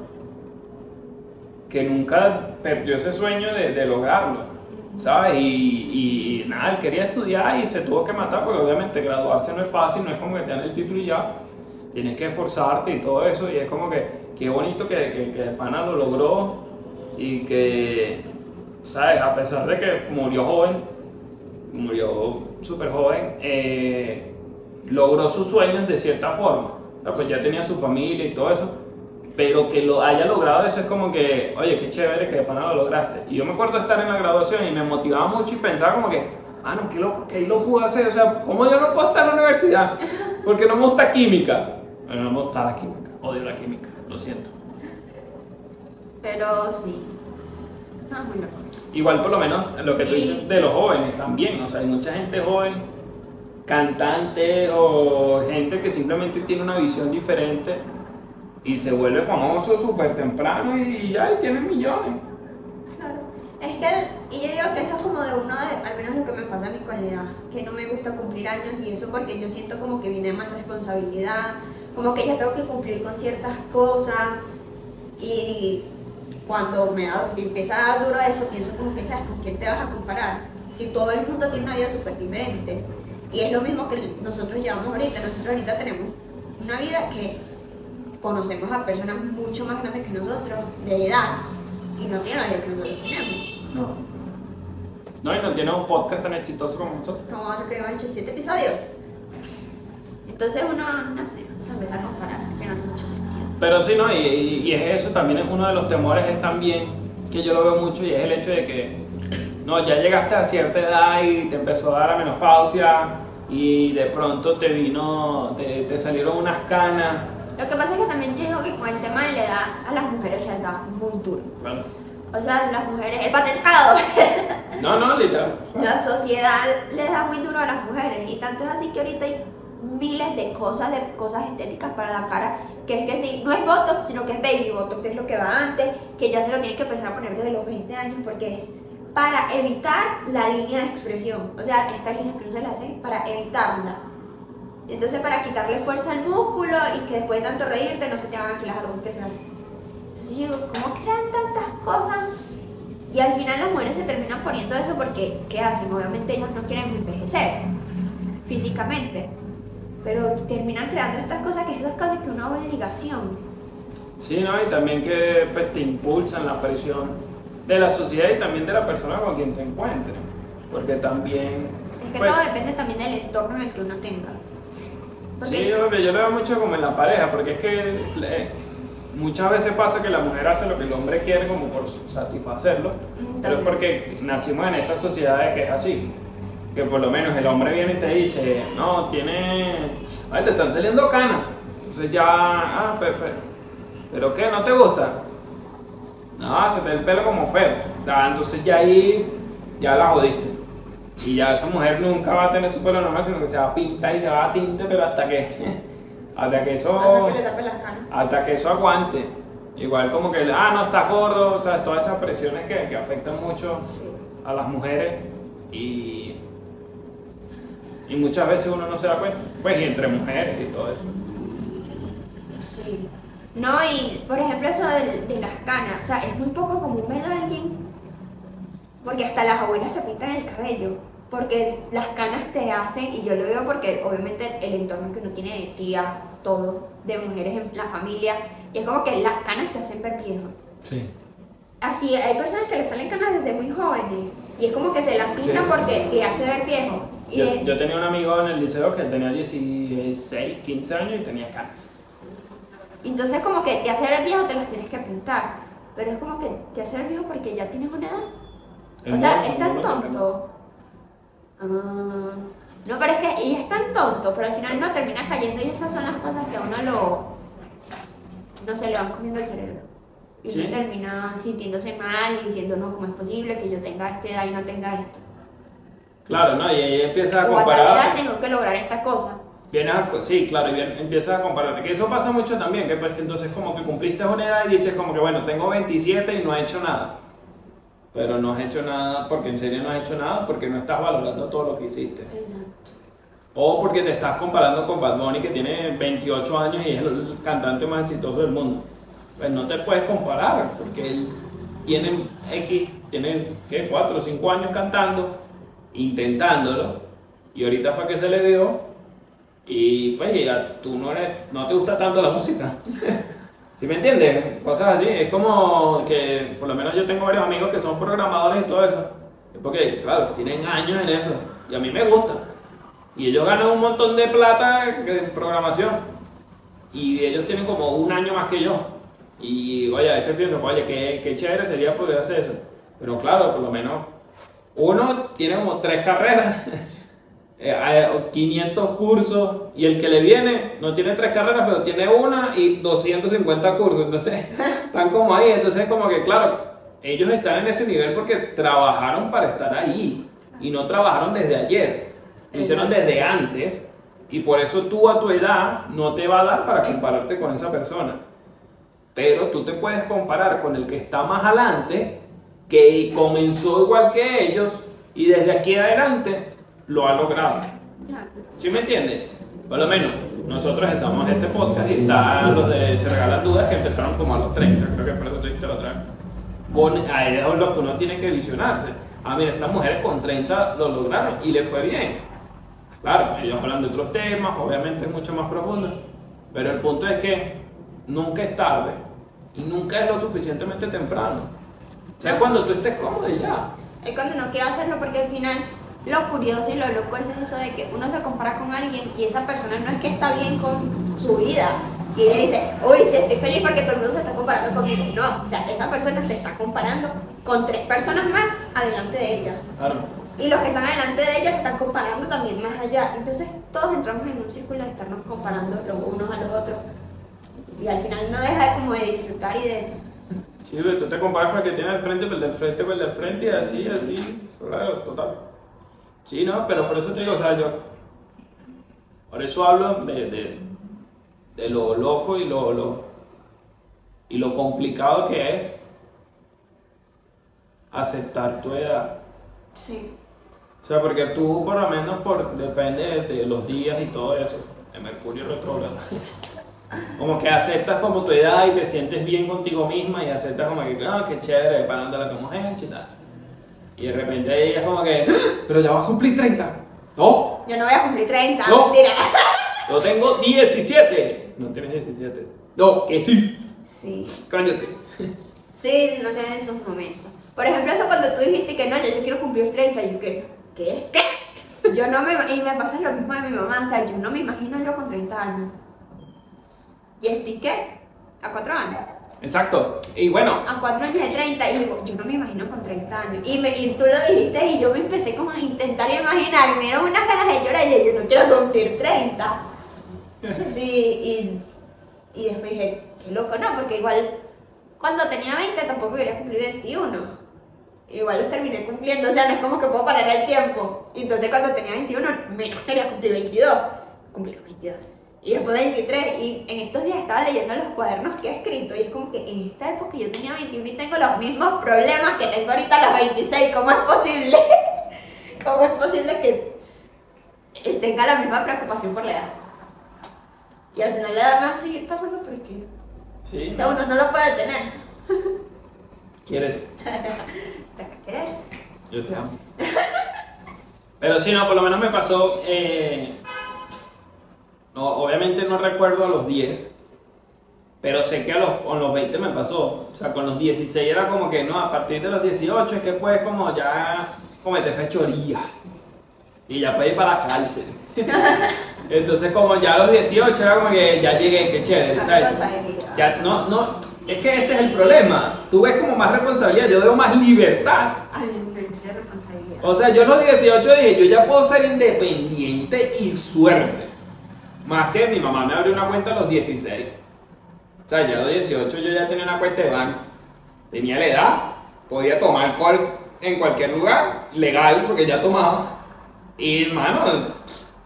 que nunca perdió ese sueño de, de lograrlo, ¿sabes? Y, y nada, él quería estudiar y se tuvo que matar, porque obviamente graduarse no es fácil, no es como que te dan el título y ya, tienes que esforzarte y todo eso, y es como que, qué bonito que, que, que el lo logró y que, ¿sabes? A pesar de que murió joven, murió súper joven, eh, logró sus sueños de cierta forma. Sea, Pues ya tenía su familia y todo eso, pero que lo haya logrado eso es como que, oye, qué chévere que de pana lo lograste. Y yo me acuerdo de estar en la graduación y me motivaba mucho y pensaba como que, ah, no, ¿qué lo, qué lo pudo hacer? O sea, ¿cómo yo no puedo estar en la universidad? Porque no me gusta química. Bueno, no me gusta la química, odio la química, lo siento. Pero sí. Ah, loco. Igual por lo menos lo que tú dices de los jóvenes también, o sea, hay mucha gente joven, cantantes o gente que simplemente tiene una visión diferente y se vuelve famoso súper temprano y ya y tiene millones. Claro. Es que, y yo digo que eso es como de uno de, al menos lo que me pasa a mí con la edad, que no me gusta cumplir años y eso porque yo siento como que viene más responsabilidad, como que ya tengo que cumplir con ciertas cosas y cuando me, da, me empieza a dar duro eso, pienso como que, ¿sabes? ¿Con quién te vas a comparar? Si todo el mundo tiene una vida súper diferente. Y es lo mismo que nosotros llevamos ahorita, nosotros ahorita tenemos una vida que conocemos a personas mucho más grandes que nosotros, de edad, y no tienen la vida que nosotros tenemos. No. No, y no tiene un podcast tan exitoso como nosotros. Como otro que hemos hecho siete episodios. Entonces uno, no sé, se empieza a comparar, que no tiene mucho sentido. Pero sí, ¿no? Y, y- y es eso, también es uno de los temores es también, que yo lo veo mucho, y es el hecho de que, no, ya llegaste a cierta edad y te empezó a dar la menopausia y de pronto te vino, te, te salieron unas canas. Lo que pasa es que también yo digo que con el tema de la edad, a las mujeres les da muy duro. Bueno, O sea, las mujeres, el patriarcado, no, no, literal. la sociedad les da muy duro a las mujeres. Y tanto es así que ahorita hay miles de cosas, de cosas estéticas para la cara, que es que sí, no es Botox, sino que es Baby Botox, es lo que va antes, que ya se lo tienen que empezar a poner desde los 20 años, porque es para evitar la línea de expresión. O sea, esta línea se la hace para evitarla. Entonces, para quitarle fuerza al músculo y que después de tanto reírte no se te hagan aquí las arrugas que se hacen. Entonces yo digo, ¿cómo crean tantas cosas? Y al final las mujeres se terminan poniendo eso porque, ¿qué hacen? Obviamente ellas no quieren envejecer físicamente. Pero terminan creando estas cosas que es casi que una obligación. Sí, ¿no? Y también que pues, te impulsan la presión de la sociedad y también de la persona con quien te encuentres. Porque también... Es que pues, todo depende también del entorno en el que uno tenga. Porque Sí, yo, yo lo veo mucho como en la pareja, porque es que eh, muchas veces pasa que la mujer hace lo que el hombre quiere como por satisfacerlo, Mm, pero es porque nacimos en esta sociedad de que es así. Que por lo menos el hombre viene y te dice, no, tiene... Ay, te están saliendo canas. Entonces ya, ah, pero, pero, ¿pero qué? ¿No te gusta? No, se te ve el pelo como feo. Ah, entonces ya ahí, ya la jodiste. Y ya esa mujer nunca va a tener su pelo normal, sino que se va a pintar y se va a tinte, pero hasta que, hasta que eso, que hasta que eso aguante. Igual como que, ah, no, estás gordo, o sea, todas esas presiones que, que afectan mucho a las mujeres y, y muchas veces uno no se da cuenta, pues y entre mujeres y todo eso. Sí. No, y por ejemplo eso de, de las canas, o sea, es muy poco común ver a alguien, porque hasta las abuelas se pintan el cabello, porque las canas te hacen, y yo lo veo porque obviamente el entorno que uno tiene de tía, todo, de mujeres en la familia, y es como que las canas te hacen ver viejo. Sí. Así, hay personas que le salen canas desde muy jóvenes, y es como que se las pintan Sí. porque te hace ver viejo. Y Yo, yo tenía un amigo en el liceo que tenía 16, 15 años y tenía canas. Entonces como que te hace ver viejo te los tienes que pintar. Pero es como que te hace ver viejo porque ya tienes una edad. El O sea, es tan tonto. Ah, no, pero es que y es tan tonto, pero al final no termina cayendo y esas son las cosas que a uno lo... No se le van comiendo el cerebro. Y Sí. uno termina sintiéndose mal y diciendo, no, ¿cómo es posible que yo tenga esta edad y no tenga esto? Claro, ¿no? Y ahí empiezas a O a tal comparar. edad tengo que lograr esta cosa. Vienes a- sí, claro, y bien- empiezas a compararte. Que eso pasa mucho también, que pues entonces como que cumpliste una edad y dices como que bueno, tengo 27 y no he hecho nada. Pero no has hecho nada porque en serio no has hecho nada porque no estás valorando todo lo que hiciste. Exacto. O porque te estás comparando con Bad Bunny que tiene 28 años y es el cantante más exitoso del mundo. Pues no te puedes comparar porque él tiene X, tiene ¿qué? 4 o 5 años cantando, intentándolo y ahorita fue que se le dio y pues ya tú no eres, no te gusta tanto la música. ¿Sí me entiendes? Cosas así, es como que por lo menos yo tengo varios amigos que son programadores y todo eso. Es porque, claro, tienen años en eso y a mí me gusta. Y ellos ganan un montón de plata en programación. Y ellos tienen como un año más que yo. Y oye, a veces pienso, oye, qué, qué chévere sería poder hacer eso. Pero claro, por lo menos uno tiene como tres carreras, 500 cursos. Y el que le viene no tiene tres carreras, pero tiene una y 250 cursos. Entonces están como ahí. Entonces, como que claro, ellos están en ese nivel porque trabajaron para estar ahí. Y no trabajaron desde ayer. Lo hicieron desde antes y por eso tú a tu edad no te va a dar para compararte con esa persona. Pero tú te puedes comparar con el que está más adelante, que comenzó igual que ellos y desde aquí adelante lo ha logrado. ¿Sí me entiendes? Por lo menos nosotros estamos en este podcast y están los de Se Regalan Dudas que empezaron como a los 30, creo que fue lo que tú dijiste la otra vez. Con, a ellos es lo que uno tiene que visionarse. Ah, mira, estas mujeres con 30 lo lograron y les fue bien. Claro, ellos hablan de otros temas, obviamente es mucho más profundo, pero el punto es que nunca es tarde y nunca es lo suficientemente temprano. O sea, No. cuando tú estés cómodo y ya. Es cuando uno quiere hacerlo porque al final lo curioso y lo loco es eso de que uno se compara con alguien y esa persona no es que está bien con su vida. Y ella dice, uy, sí, estoy feliz porque todo el mundo se está comparando conmigo. No, o sea, esa persona se está comparando con tres personas más adelante de ella. Claro. Y los que están adelante de ella se están comparando también más allá. Entonces todos entramos en un círculo de estarnos comparando los unos a los otros. Y al final no deja de como de disfrutar y de... Sí, pero tú te comparas con el que tiene al frente, pues el del frente, pues el del frente, y así, así, claro, total. Sí, no, pero por eso te digo, o sea, yo, por eso hablo de, de, de lo loco y lo, lo, y lo complicado que es aceptar tu edad. Sí. O sea, porque tú por lo menos por, depende de, de los días y todo eso, de Mercurio retrógrado. Como que aceptas como tu edad y te sientes bien contigo misma y aceptas como que, no, qué chévere, para andar hemos hecho y tal. Y de repente ella es como que, pero ya vas a cumplir 30. No, Yo no voy a cumplir 30, No. mentira. yo tengo 17. No tienes 17. No, que sí. Sí. Cállate. Sí, no tienen esos momentos. Por ejemplo, eso cuando tú dijiste que no, ya yo quiero cumplir 30, y yo ¿qué? ¿Qué? ¿Qué? Yo no me... Y me pasa lo mismo de mi mamá, o sea, yo no me imagino yo con 30 años. ¿Y estoy qué? ¿A 4 años? Exacto. Y bueno, A 4 años de 30, y digo, yo no me imagino con 30 años. Y, me, y tú lo dijiste, y yo me empecé como a intentar imaginar, y me dieron unas ganas de llorar, y yo, no quiero cumplir 30. Sí, y Y después dije, qué loco, no, porque igual cuando tenía 20 tampoco quería cumplir 21. Igual los terminé cumpliendo, o sea, no es como que puedo parar el tiempo. Y entonces cuando tenía 21, menos quería cumplir 22. Cumplí los 22. Y después 23, y en estos días estaba leyendo los cuadernos que he escrito, y es como que en esta época yo tenía 21 y tengo los mismos problemas que tengo ahorita a los 26. ¿Cómo es posible? ¿Cómo es posible que tenga la misma preocupación por la edad? Y al final la edad me va a seguir pasando porque Sí. o sea, uno no lo puede tener. Quiérete. Toca quererse. Yo te amo. Pero sí, no, por lo menos me pasó. eh, no, obviamente no recuerdo a los 10, pero sé que a los, con los 20 me pasó. O sea, con los 16 era como que no, a partir de los 18 es que puedes como ya cometer fechoría. Y ya puedes ir para la cárcel. Entonces, como ya a los 18 era como que ya llegué, qué chévere, ¿sabes? Ya, no, no, es que ese es el problema. Tú ves como más responsabilidad, yo veo más libertad. Ay, inmensa responsabilidad. O sea, yo a los 18 dije, yo ya puedo ser independiente y suerte. Más que mi mamá me abrió una cuenta a los 16. O sea, ya a los 18 yo ya tenía una cuenta de banco. Tenía la edad, podía tomar alcohol en cualquier lugar, legal, porque ya tomaba. Y hermano,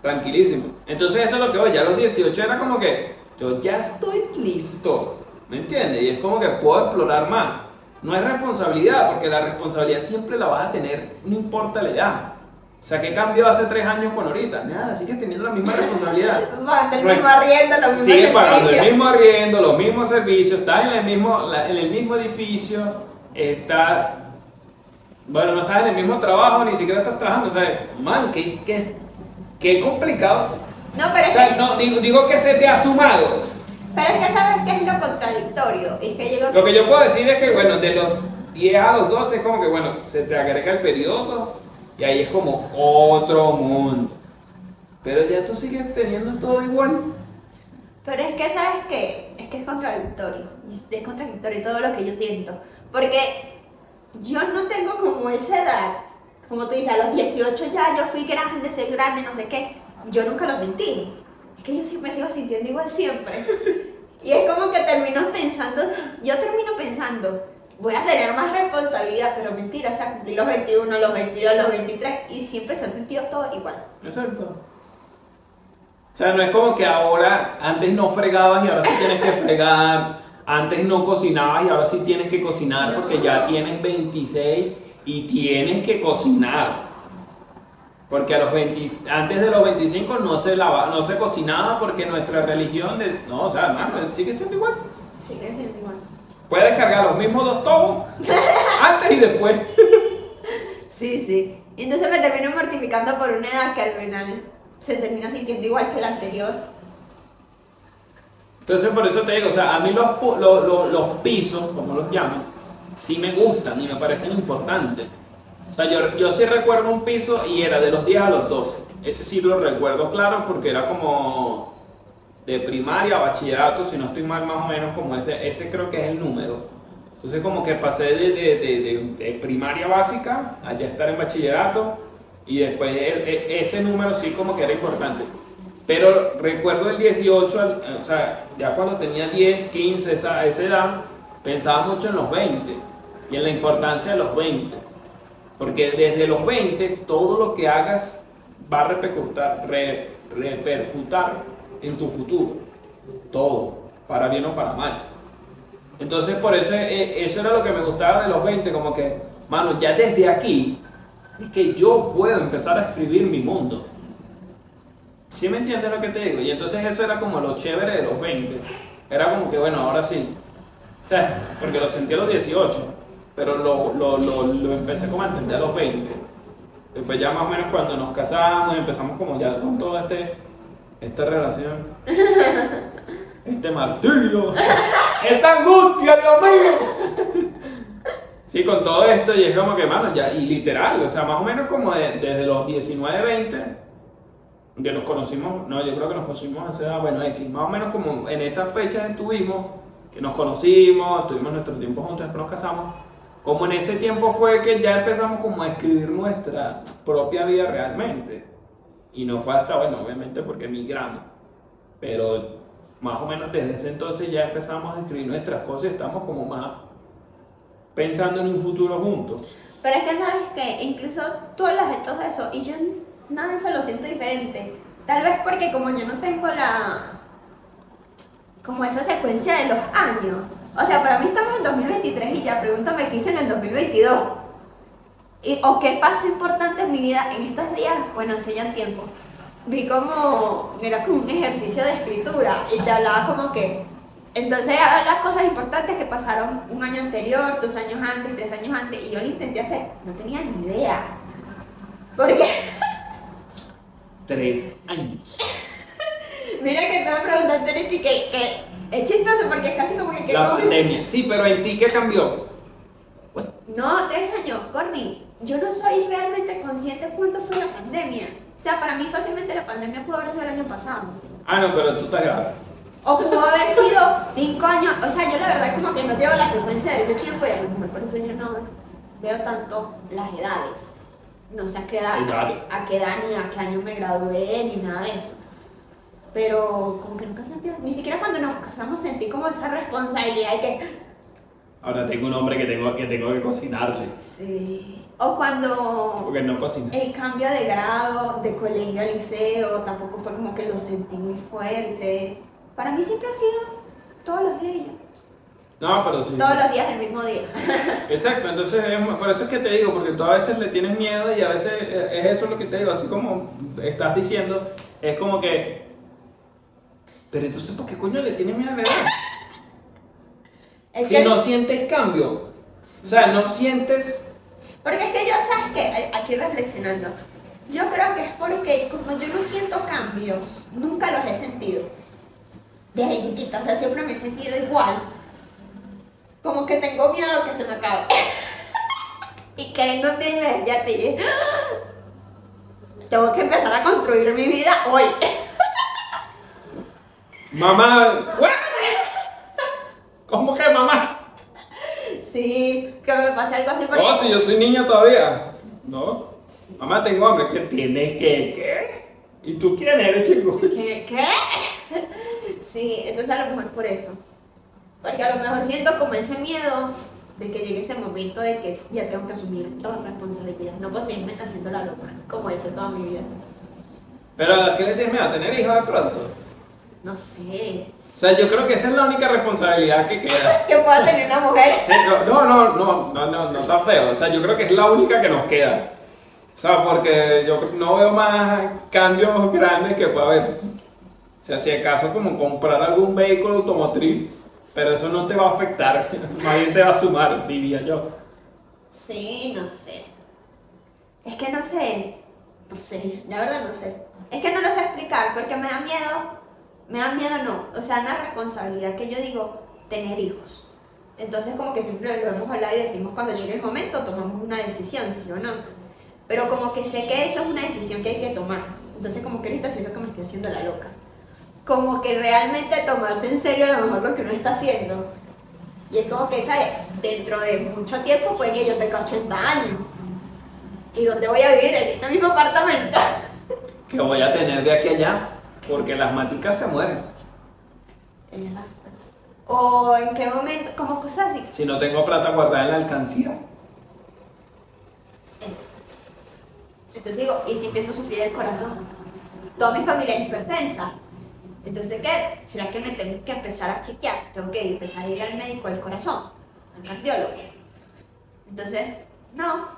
tranquilísimo. Entonces eso es lo que voy, ya a los 18 era como que yo ya estoy listo. ¿Me entiendes? Y es como que puedo explorar más. No es responsabilidad, porque la responsabilidad siempre la vas a tener, no importa la edad. O sea, ¿qué cambió hace tres años con ahorita? Nada, sigues teniendo la misma responsabilidad. Del es- mismo arriendo, los mismos Sigues pagando el servicios. mismo arriendo, los mismos servicios, estás en el mismo, en el mismo edificio, estás... Bueno, no estás en el mismo trabajo, ni siquiera estás trabajando. O sea, man, qué, qué, qué complicado. No, pero O es, sea, que, no, digo, digo que se te ha sumado. pero es que sabes qué es lo contradictorio. Es que llegó Lo que yo puedo decir es que, bueno, de los 10 a los 12 es como que, bueno, se te agrega el periodo y ahí es como otro mundo. Pero ya tú sigues teniendo todo igual. Pero es que, ¿sabes qué? Es que es contradictorio. Es contradictorio todo lo que yo siento. Porque yo no tengo como esa edad. Como tú dices, a los 18 ya yo fui grande, soy grande, no sé qué. Yo nunca lo sentí. Es que yo siempre sigo sintiendo igual siempre. Y es como que termino pensando, yo termino pensando, voy a tener más responsabilidad, pero mentira, o sea, cumplí los 21, los 22, los 23 y siempre se ha sentido todo igual. Exacto. O sea, no es como que ahora, antes no fregabas y ahora sí tienes que fregar, antes no cocinabas y ahora sí tienes que cocinar porque ya tienes 26 y tienes que cocinar. Porque a los 20, antes de los 25 no se, lava, no se cocinaba porque nuestra religión... de- no, o sea, hermano, sigue siendo igual. Sigue siendo igual. Puedes cargar los mismos dos tobos antes y después. Sí, sí. Y entonces me termino mortificando por una edad que al final se termina sintiendo igual que la anterior. Entonces por eso te digo, o sea, a mí los, pu- lo- lo- los pisos, como los llaman, sí me gustan y me parecen importantes. O sea, yo, yo sí recuerdo un piso y era de los 10 a los 12. Ese sí lo recuerdo claro porque era como de primaria a bachillerato, si no estoy mal más o menos como ese, ese creo que es el número. Entonces como que pasé de, de- de- primaria básica a ya estar en bachillerato y después e- e- ese número sí como que era importante. Pero recuerdo el 18, al- eh, o sea, ya cuando tenía 10, 15, esa, esa edad, pensaba mucho en los 20 y en la importancia de los 20. Porque desde los 20 todo lo que hagas va a repercutar, re- repercutar en tu futuro. Todo, para bien o para mal. Entonces por eso eh, eso era lo que me gustaba de los 20, como que, mano, ya desde aquí es que yo puedo empezar a escribir mi mundo. ¿Sí me entiendes lo que te digo? Y entonces eso era como lo chévere de los 20. Era como que, bueno, ahora sí. O sea, porque lo sentí a los 18, pero lo, lo, lo, lo empecé como a entender a los 20. Después ya más o menos cuando nos casamos, empezamos como ya con toda este, esta relación. Este martirio. Esta angustia, Dios mío. Sí, con todo esto, y es como que, mano, ya, y literal, o sea, más o menos como de- desde los 19, 20, que nos conocimos, no, yo creo que nos conocimos hace, ah, bueno, X, más o menos como en esas fechas estuvimos, que nos conocimos, tuvimos nuestro tiempo juntos, después nos casamos, como en ese tiempo fue que ya empezamos como a escribir nuestra propia vida realmente. Y no fue hasta, bueno, obviamente porque emigramos, pero más o menos desde ese entonces ya empezamos a escribir nuestras cosas y estamos como más pensando en un futuro juntos. Pero es que sabes que incluso tú hablas de todo eso y yo nada de eso lo siento diferente. Tal vez porque como yo no tengo la... como esa secuencia de los años. O sea, para mí estamos en 2023 y ya pregúntame qué hice en el 2022. Y, o qué paso importante en mi vida en estos días, bueno, hace ya tiempo. Vi como, era como un ejercicio de escritura y te hablaba como que entonces, las cosas importantes que pasaron un año anterior, dos años antes, tres años antes, y yo lo intenté hacer, no tenía ni idea. ¿Por qué? Tres años. Mira que me preguntaste en ti que, que es chistoso porque es casi como que... La pandemia. Sí, pero en ti, ¿qué cambió? No, tres años, Corny. Yo no soy realmente consciente cuándo fue la pandemia. O sea, para mí fácilmente la pandemia pudo haber sido el año pasado. Ah, no, pero tú estás grave. O pudo haber sido cinco años. O sea, yo la verdad como que no llevo la secuencia de ese tiempo y a lo mejor por eso yo no veo tanto las edades. No sé a qué edad, a, qué edad ni a qué año me gradué ni nada de eso. Pero como que nunca sentí, ni siquiera cuando nos casamos sentí como esa responsabilidad de que... Ahora tengo un hombre que tengo que, tengo que cocinarle. Sí. O cuando... Porque no cocina. El cambio de grado, de colegio a liceo, tampoco fue como que lo sentí muy fuerte. Para mí siempre ha sido todos los días. No, pero sí. Todos los días del mismo día. Exacto, entonces por eso es que te digo, porque tú a veces le tienes miedo y a veces es eso lo que te digo, así como estás diciendo, es como que. Pero entonces, ¿por qué coño le tienes miedo a la edad? si no sientes cambio, o sea, no sientes. Porque es que yo, ¿sabes qué? Aquí reflexionando, yo creo que es porque como yo no siento cambios, nunca los he sentido desde chiquita, o sea, siempre me he sentido igual. Como que tengo miedo que se me acabe. y que no tiene y tengo que empezar a construir mi vida hoy. mamá, ¿cómo que mamá? Sí, que me pase algo así. Porque... Oh, si yo soy niña todavía. No. Mamá, tengo hambre. ¿Qué tienes que qué? ¿Y tú quién eres, chico? ¿Qué? ¿Qué? Sí, entonces a lo mejor por eso. Porque a lo mejor siento como ese miedo de que llegue ese momento de que ya tengo que asumir la responsabilidad. No puedo seguirme haciendo la loca, como he hecho toda mi vida. ¿Pero qué le tienes miedo? ¿A tener hijos de pronto? No sé. O sea, yo creo que esa es la única responsabilidad que queda. que pueda tener una mujer. no, no, no, no, no, no está feo. O sea, yo creo que es la única que nos queda. O sea, porque yo no veo más cambios grandes que pueda haber. O sea, si acaso como comprar algún vehículo automotriz, pero eso no te va a afectar, más bien te va a sumar, diría yo. Sí, no sé. Es que no sé, no sé, la verdad no sé. Es que no lo sé explicar porque me da miedo, me da miedo no, o sea, una responsabilidad que yo digo, tener hijos. Entonces como que siempre lo hemos hablado y decimos cuando llegue el momento tomamos una decisión, sí o no. Pero como que sé que eso es una decisión que hay que tomar. Entonces como que ahorita siento que me estoy haciendo la loca como que realmente tomarse en serio a lo mejor lo que uno está haciendo. Y es como que, ¿sabes? Dentro de mucho tiempo puede que yo tenga 80 años. ¿Y dónde voy a vivir? En este mismo apartamento. Que voy a tener de aquí a allá, porque las maticas se mueren. O en qué momento, como cosas así. Si no tengo plata guardada en la alcancía. Entonces digo, ¿y si empiezo a sufrir el corazón? Toda mi familia es hipertensa entonces, ¿qué? ¿Será que me tengo que empezar a chequear? Tengo que empezar a ir al médico del corazón, al cardiólogo. Entonces, no,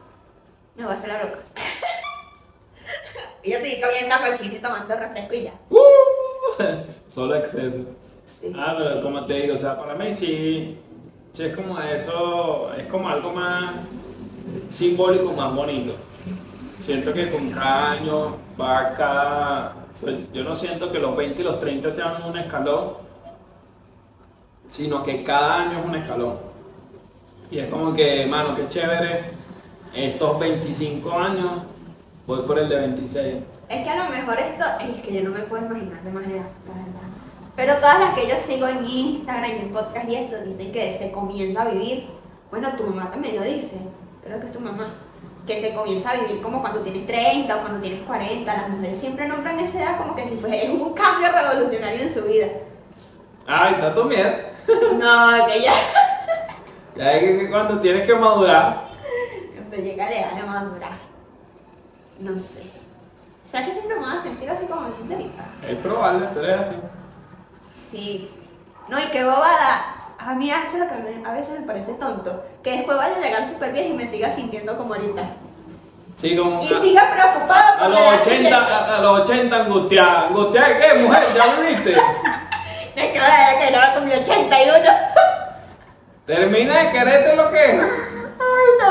me voy a hacer la loca. y yo seguí comiendo cochino y tomando refresco y ya. Uh, solo exceso. Sí. Ah, pero como te digo, o sea, para mí sí, sí es como eso, es como algo más simbólico, más bonito. Siento que con cada año va cada yo no siento que los 20 y los 30 sean un escalón, sino que cada año es un escalón. Y es como que, mano, qué chévere, estos 25 años, voy por el de 26. Es que a lo mejor esto, es que yo no me puedo imaginar de más edad, la verdad. Pero todas las que yo sigo en Instagram y en podcast y eso, dicen que se comienza a vivir. Bueno, tu mamá también lo dice, creo que es tu mamá que se comienza a vivir como cuando tienes 30 o cuando tienes 40. Las mujeres siempre nombran esa edad como que si fuera un cambio revolucionario en su vida. Ay, está tu miedo. No, que ya. Ya es que cuando tienes que madurar. Cuando llega la edad de madurar. No sé. ¿Será que siempre me voy a sentir así como me siento ahorita? Es probable, tú eres así. Sí. No, y qué bobada. A mí eso es lo que a veces me parece tonto. Que después vaya a llegar súper bien y me siga sintiendo como ahorita. Sí, como. Y siga preocupada A los la edad 80, siguiente. a, a los 80 angustiada. ¿Angustiada de qué, mujer? ¿Ya viviste? Es que ahora ya que no va a cumplir 81. Termina de quererte lo que es.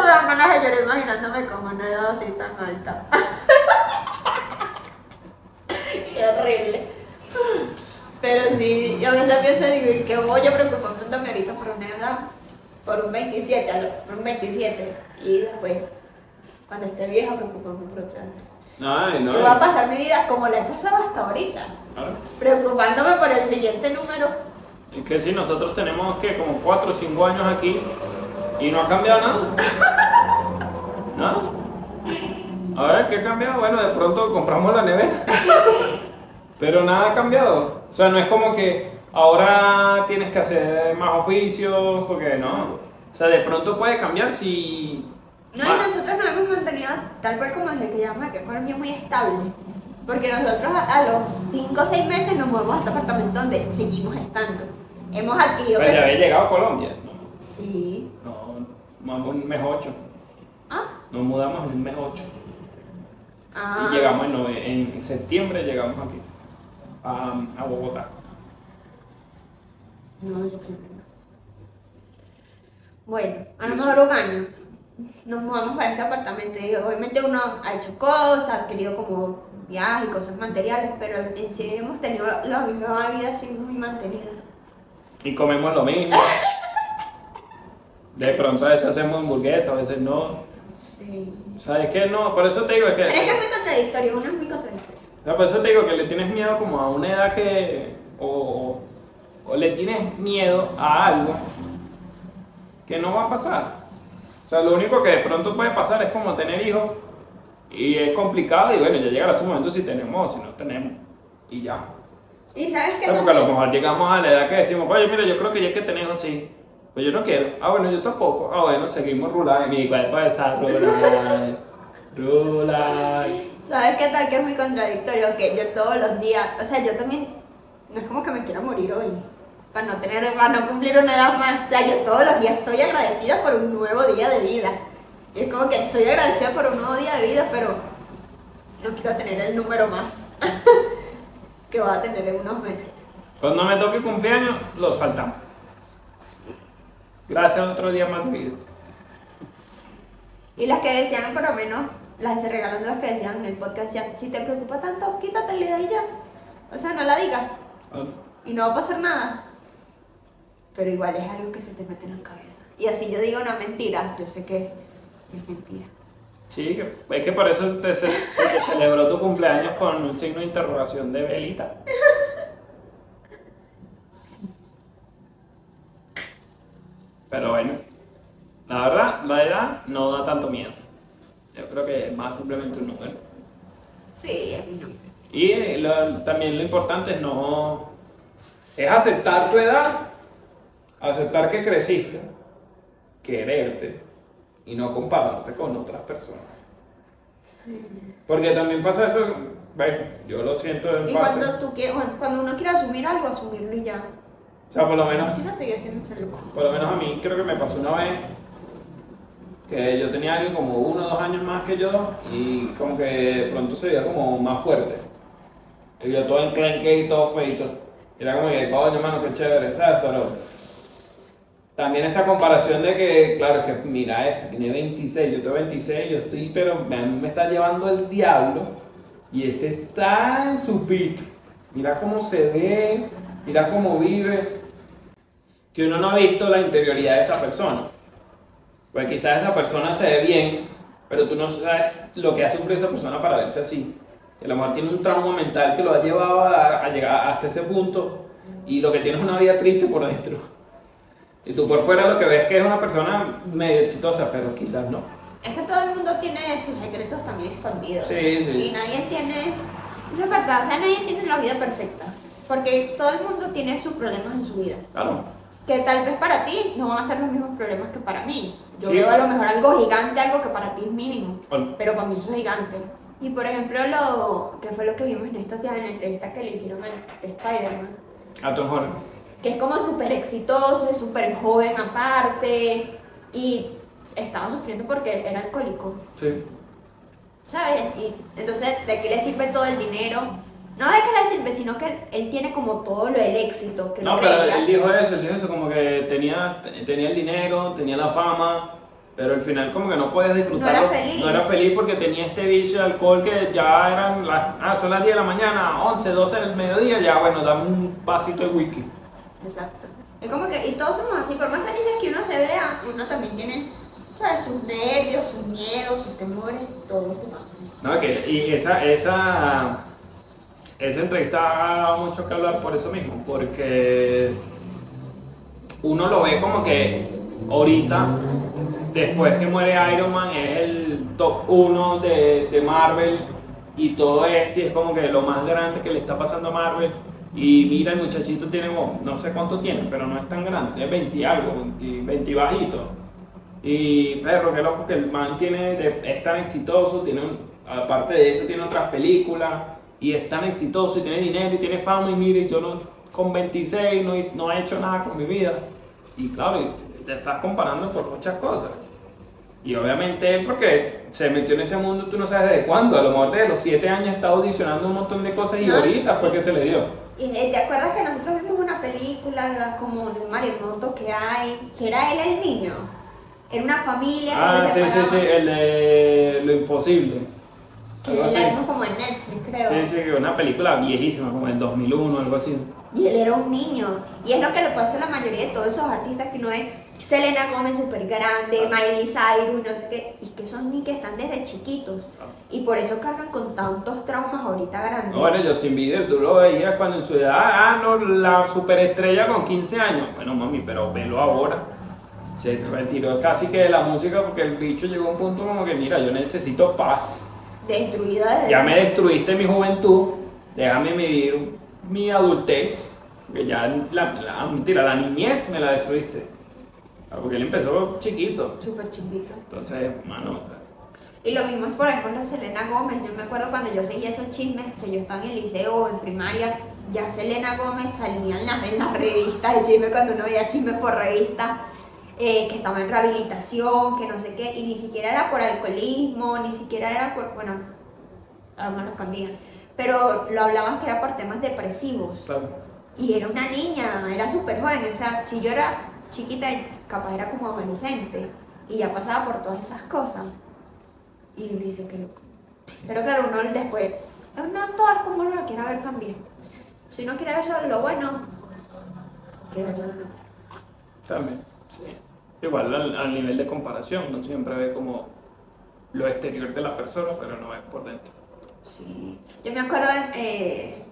No me dan ganas de llorar imaginándome como una edad así tan alta. Qué horrible. Pero sí, yo a veces pienso, digo, ¿y qué voy a preocuparme tanto ahorita por una edad? Por un 27, a lo- por un 27. Y después, cuando esté vieja, preocuparme por otra vez. Ay, no. Yo voy a pasar mi vida como la he pasado hasta ahorita. Claro. Preocupándome por el siguiente número. Es que si nosotros tenemos que como 4 o 5 años aquí y no ha cambiado nada. Nada. A ver, ¿qué ha cambiado? Bueno, de pronto compramos la nevera. Pero nada ha cambiado. O sea, no es como que ahora tienes que hacer más oficios, porque no. O sea, de pronto puede cambiar si... No, y nosotros nos hemos mantenido tal cual como desde que llegamos aquí a Colombia muy estable. Porque nosotros a, los 5 o 6 meses nos movemos a este apartamento donde seguimos estando. Hemos adquirido que ya se- había llegado a Colombia. Sí. No, un mes 8. Ah. Nos mudamos en un mes 8. Ah. Y llegamos en, nove- en septiembre, llegamos aquí, a, a Bogotá. No, yo siempre no. Bueno, a lo mejor un año. Nos mudamos para este apartamento y obviamente uno ha hecho cosas, ha adquirido como viajes y cosas materiales, pero en sí hemos tenido la misma vida así muy mantenida. Y comemos lo mismo. De pronto a veces hacemos hamburguesas, a veces no. Sí. ¿Sabes qué? No, por eso te digo Pero es que que... es muy contradictorio, uno es muy contradictorio. no, por eso te digo que le tienes miedo como a una edad que... O, o le tienes miedo a algo que no va a pasar. O sea, lo único que de pronto puede pasar es como tener hijos y es complicado y bueno, ya llegará su momento si tenemos o si no tenemos. Y ya. Y sabes qué Claro, porque a lo mejor llegamos a la edad que decimos, oye, mira, yo creo que ya que tenemos así. Pues yo no quiero. Ah, bueno, yo tampoco. Ah, bueno, seguimos rulando. Mi cuerpo está rulando. Rulando. ¿Sabes qué tal que es muy contradictorio? Que yo todos los días, o sea, yo también, no es como que me quiero morir hoy, para no tener, para no cumplir una edad más. O sea, yo todos los días soy agradecida por un nuevo día de vida. Y es como que soy agradecida por un nuevo día de vida, pero no quiero tener el número más que voy a tener en unos meses. Cuando me toque cumpleaños, lo saltamos. Gracias otro día más de vida. Y las que decían, por lo menos, las se regalan las que decían en el podcast, decían, si te preocupa tanto, quítate la idea y ya. O sea, no la digas. Y no va a pasar nada. Pero igual es algo que se te mete en la cabeza. Y así yo digo una mentira, yo sé que es mentira. Sí, que- es que por eso te, se, se te celebró tu cumpleaños con un signo de interrogación de velita. Pero bueno, la verdad, la edad no da tanto miedo. Yo creo que es más simplemente un número. Sí, es mi nombre. Y eh, lo- también lo importante es no. es aceptar tu edad, aceptar que creciste, quererte y no compararte con otras personas. Porque también pasa eso, bueno, yo lo siento en Y parte. cuando, tú quieres, cuando uno quiere asumir algo, asumirlo y ya. O sea, por lo menos, sigue siendo por lo menos a mí creo que me pasó una vez que yo tenía alguien como uno o dos años más que yo y como que de pronto se veía como más fuerte. Y yo todo enclenque y todo feito. Y era como que, coño, hermano, qué chévere, ¿sabes? Pero también esa comparación de que, claro, es que mira, este tiene 26, yo tengo 26, yo estoy, pero me, me está llevando el diablo y este está en su pico. Mira cómo se ve, mira cómo vive. Que uno no ha visto la interioridad de esa persona. Pues quizás esa persona se ve bien, pero tú no sabes lo que ha sufrido esa persona para verse así. Y a lo mejor tiene un trauma mental que lo ha llevado a, a llegar hasta ese punto y lo que tiene es una vida triste por dentro. Y tú por fuera lo que ves que es una persona medio exitosa, pero quizás no. Es que todo el mundo tiene sus secretos también escondidos. Sí, Y sí. nadie tiene. Es verdad, o sea, nadie tiene la vida perfecta. Porque todo el mundo tiene sus problemas en su vida. Claro. Que tal vez para ti no van a ser los mismos problemas que para mí. Yo Sí. veo a lo mejor algo gigante, algo que para ti es mínimo. Pero para mí eso es gigante. Y por ejemplo, lo que fue lo que vimos en estos días en la entrevista que le hicieron al de Spider-Man. a Tom Holland. Que es como súper exitoso, es súper joven aparte. Y estaba sufriendo porque era alcohólico. Sí. ¿Sabes? Y entonces, ¿de qué le sirve todo el dinero? No de qué le sirve, sino que él tiene como todo lo del éxito que No, no pero creía. él dijo eso, él dijo eso, como que tenía, tenía el dinero, tenía la fama, pero al final como que no podías disfrutarlo. No era feliz. No era feliz porque tenía este vicio de alcohol que ya eran las, ah, son las 10 de la mañana, 11, 12 del mediodía, ya bueno, dame un vasito de whisky. Exacto. Es como que, y todos somos así, por más felices que uno se vea, uno también tiene, ¿sabes? Sus nervios, sus miedos, sus temores, todo. No, que, y esa, esa, esa entrevista ha dado mucho que hablar por eso mismo, porque uno lo ve como que ahorita, después que muere Iron Man, es el top 1 de, de Marvel y todo esto, y es como que lo más grande que le está pasando a Marvel. Y mira, el muchachito tiene, no sé cuánto tiene, pero no es tan grande, es 20 y algo, 20, 20 y bajito. Y perro, qué loco que el man tiene, es tan exitoso, tiene, aparte de eso tiene otras películas, y es tan exitoso, y tiene dinero, y tiene fama, y mire, yo no, con 26 no, no he hecho nada con mi vida. Y claro, y te estás comparando por muchas cosas. Y obviamente él porque se metió en ese mundo, tú no sabes de cuándo, a lo mejor desde los 7 años está audicionando un montón de cosas y No. ahorita fue que se le dio. Y eh, te acuerdas que nosotros vimos una película como de un maremoto que hay, que era él el niño, en una familia que Ah, se sí, sí, sí, el de lo imposible. Que vimos como en Netflix, creo. Sí, sí, una película viejísima, como el 2001, algo así. Y él era un niño. Y es lo que le pasa a la mayoría de todos esos artistas que no es Selena Gómez súper grande. Miley Cyrus, no sé qué. Y que son ni que están desde chiquitos. Y por eso cargan con tantos traumas ahorita grandes. No, bueno, Justin Bieber, tú lo veías cuando en su edad, ah, no, la superestrella con 15 años. Bueno, mami, pero velo ahora. Se retiró casi que de la música porque el bicho llegó a un punto como que, mira, yo necesito paz. Destruida desde Ya me destruiste mi juventud, déjame vivir mi adultez, que ya la, la- mentira, la niñez me la destruiste. Ah, Porque él empezó chiquito. Súper chiquito. Entonces, mano, Y lo mismo es, por ejemplo, Selena Gómez. Yo me acuerdo cuando yo seguía esos chismes, que yo estaba en el liceo o en primaria, ya Selena Gómez salía en las, en las revistas de chisme cuando uno veía chismes por revista, eh, que estaba en rehabilitación, que no sé qué, y ni siquiera era por alcoholismo, ni siquiera era por, bueno, a lo mejor lo escondían, pero lo hablaban que era por temas depresivos. claro. Y era una niña, era súper joven, o sea, si yo era chiquita, capaz era como adolescente, y ya pasaba por todas esas cosas. Y uno dice que loco. Pero claro, uno después, no todo es como uno lo quiera ver también. Si uno quiere ver solo lo bueno, que malo. También, sí. Igual al, nivel de comparación, no siempre ve como lo exterior de la persona, pero no ve por dentro. Sí. Yo me acuerdo eh,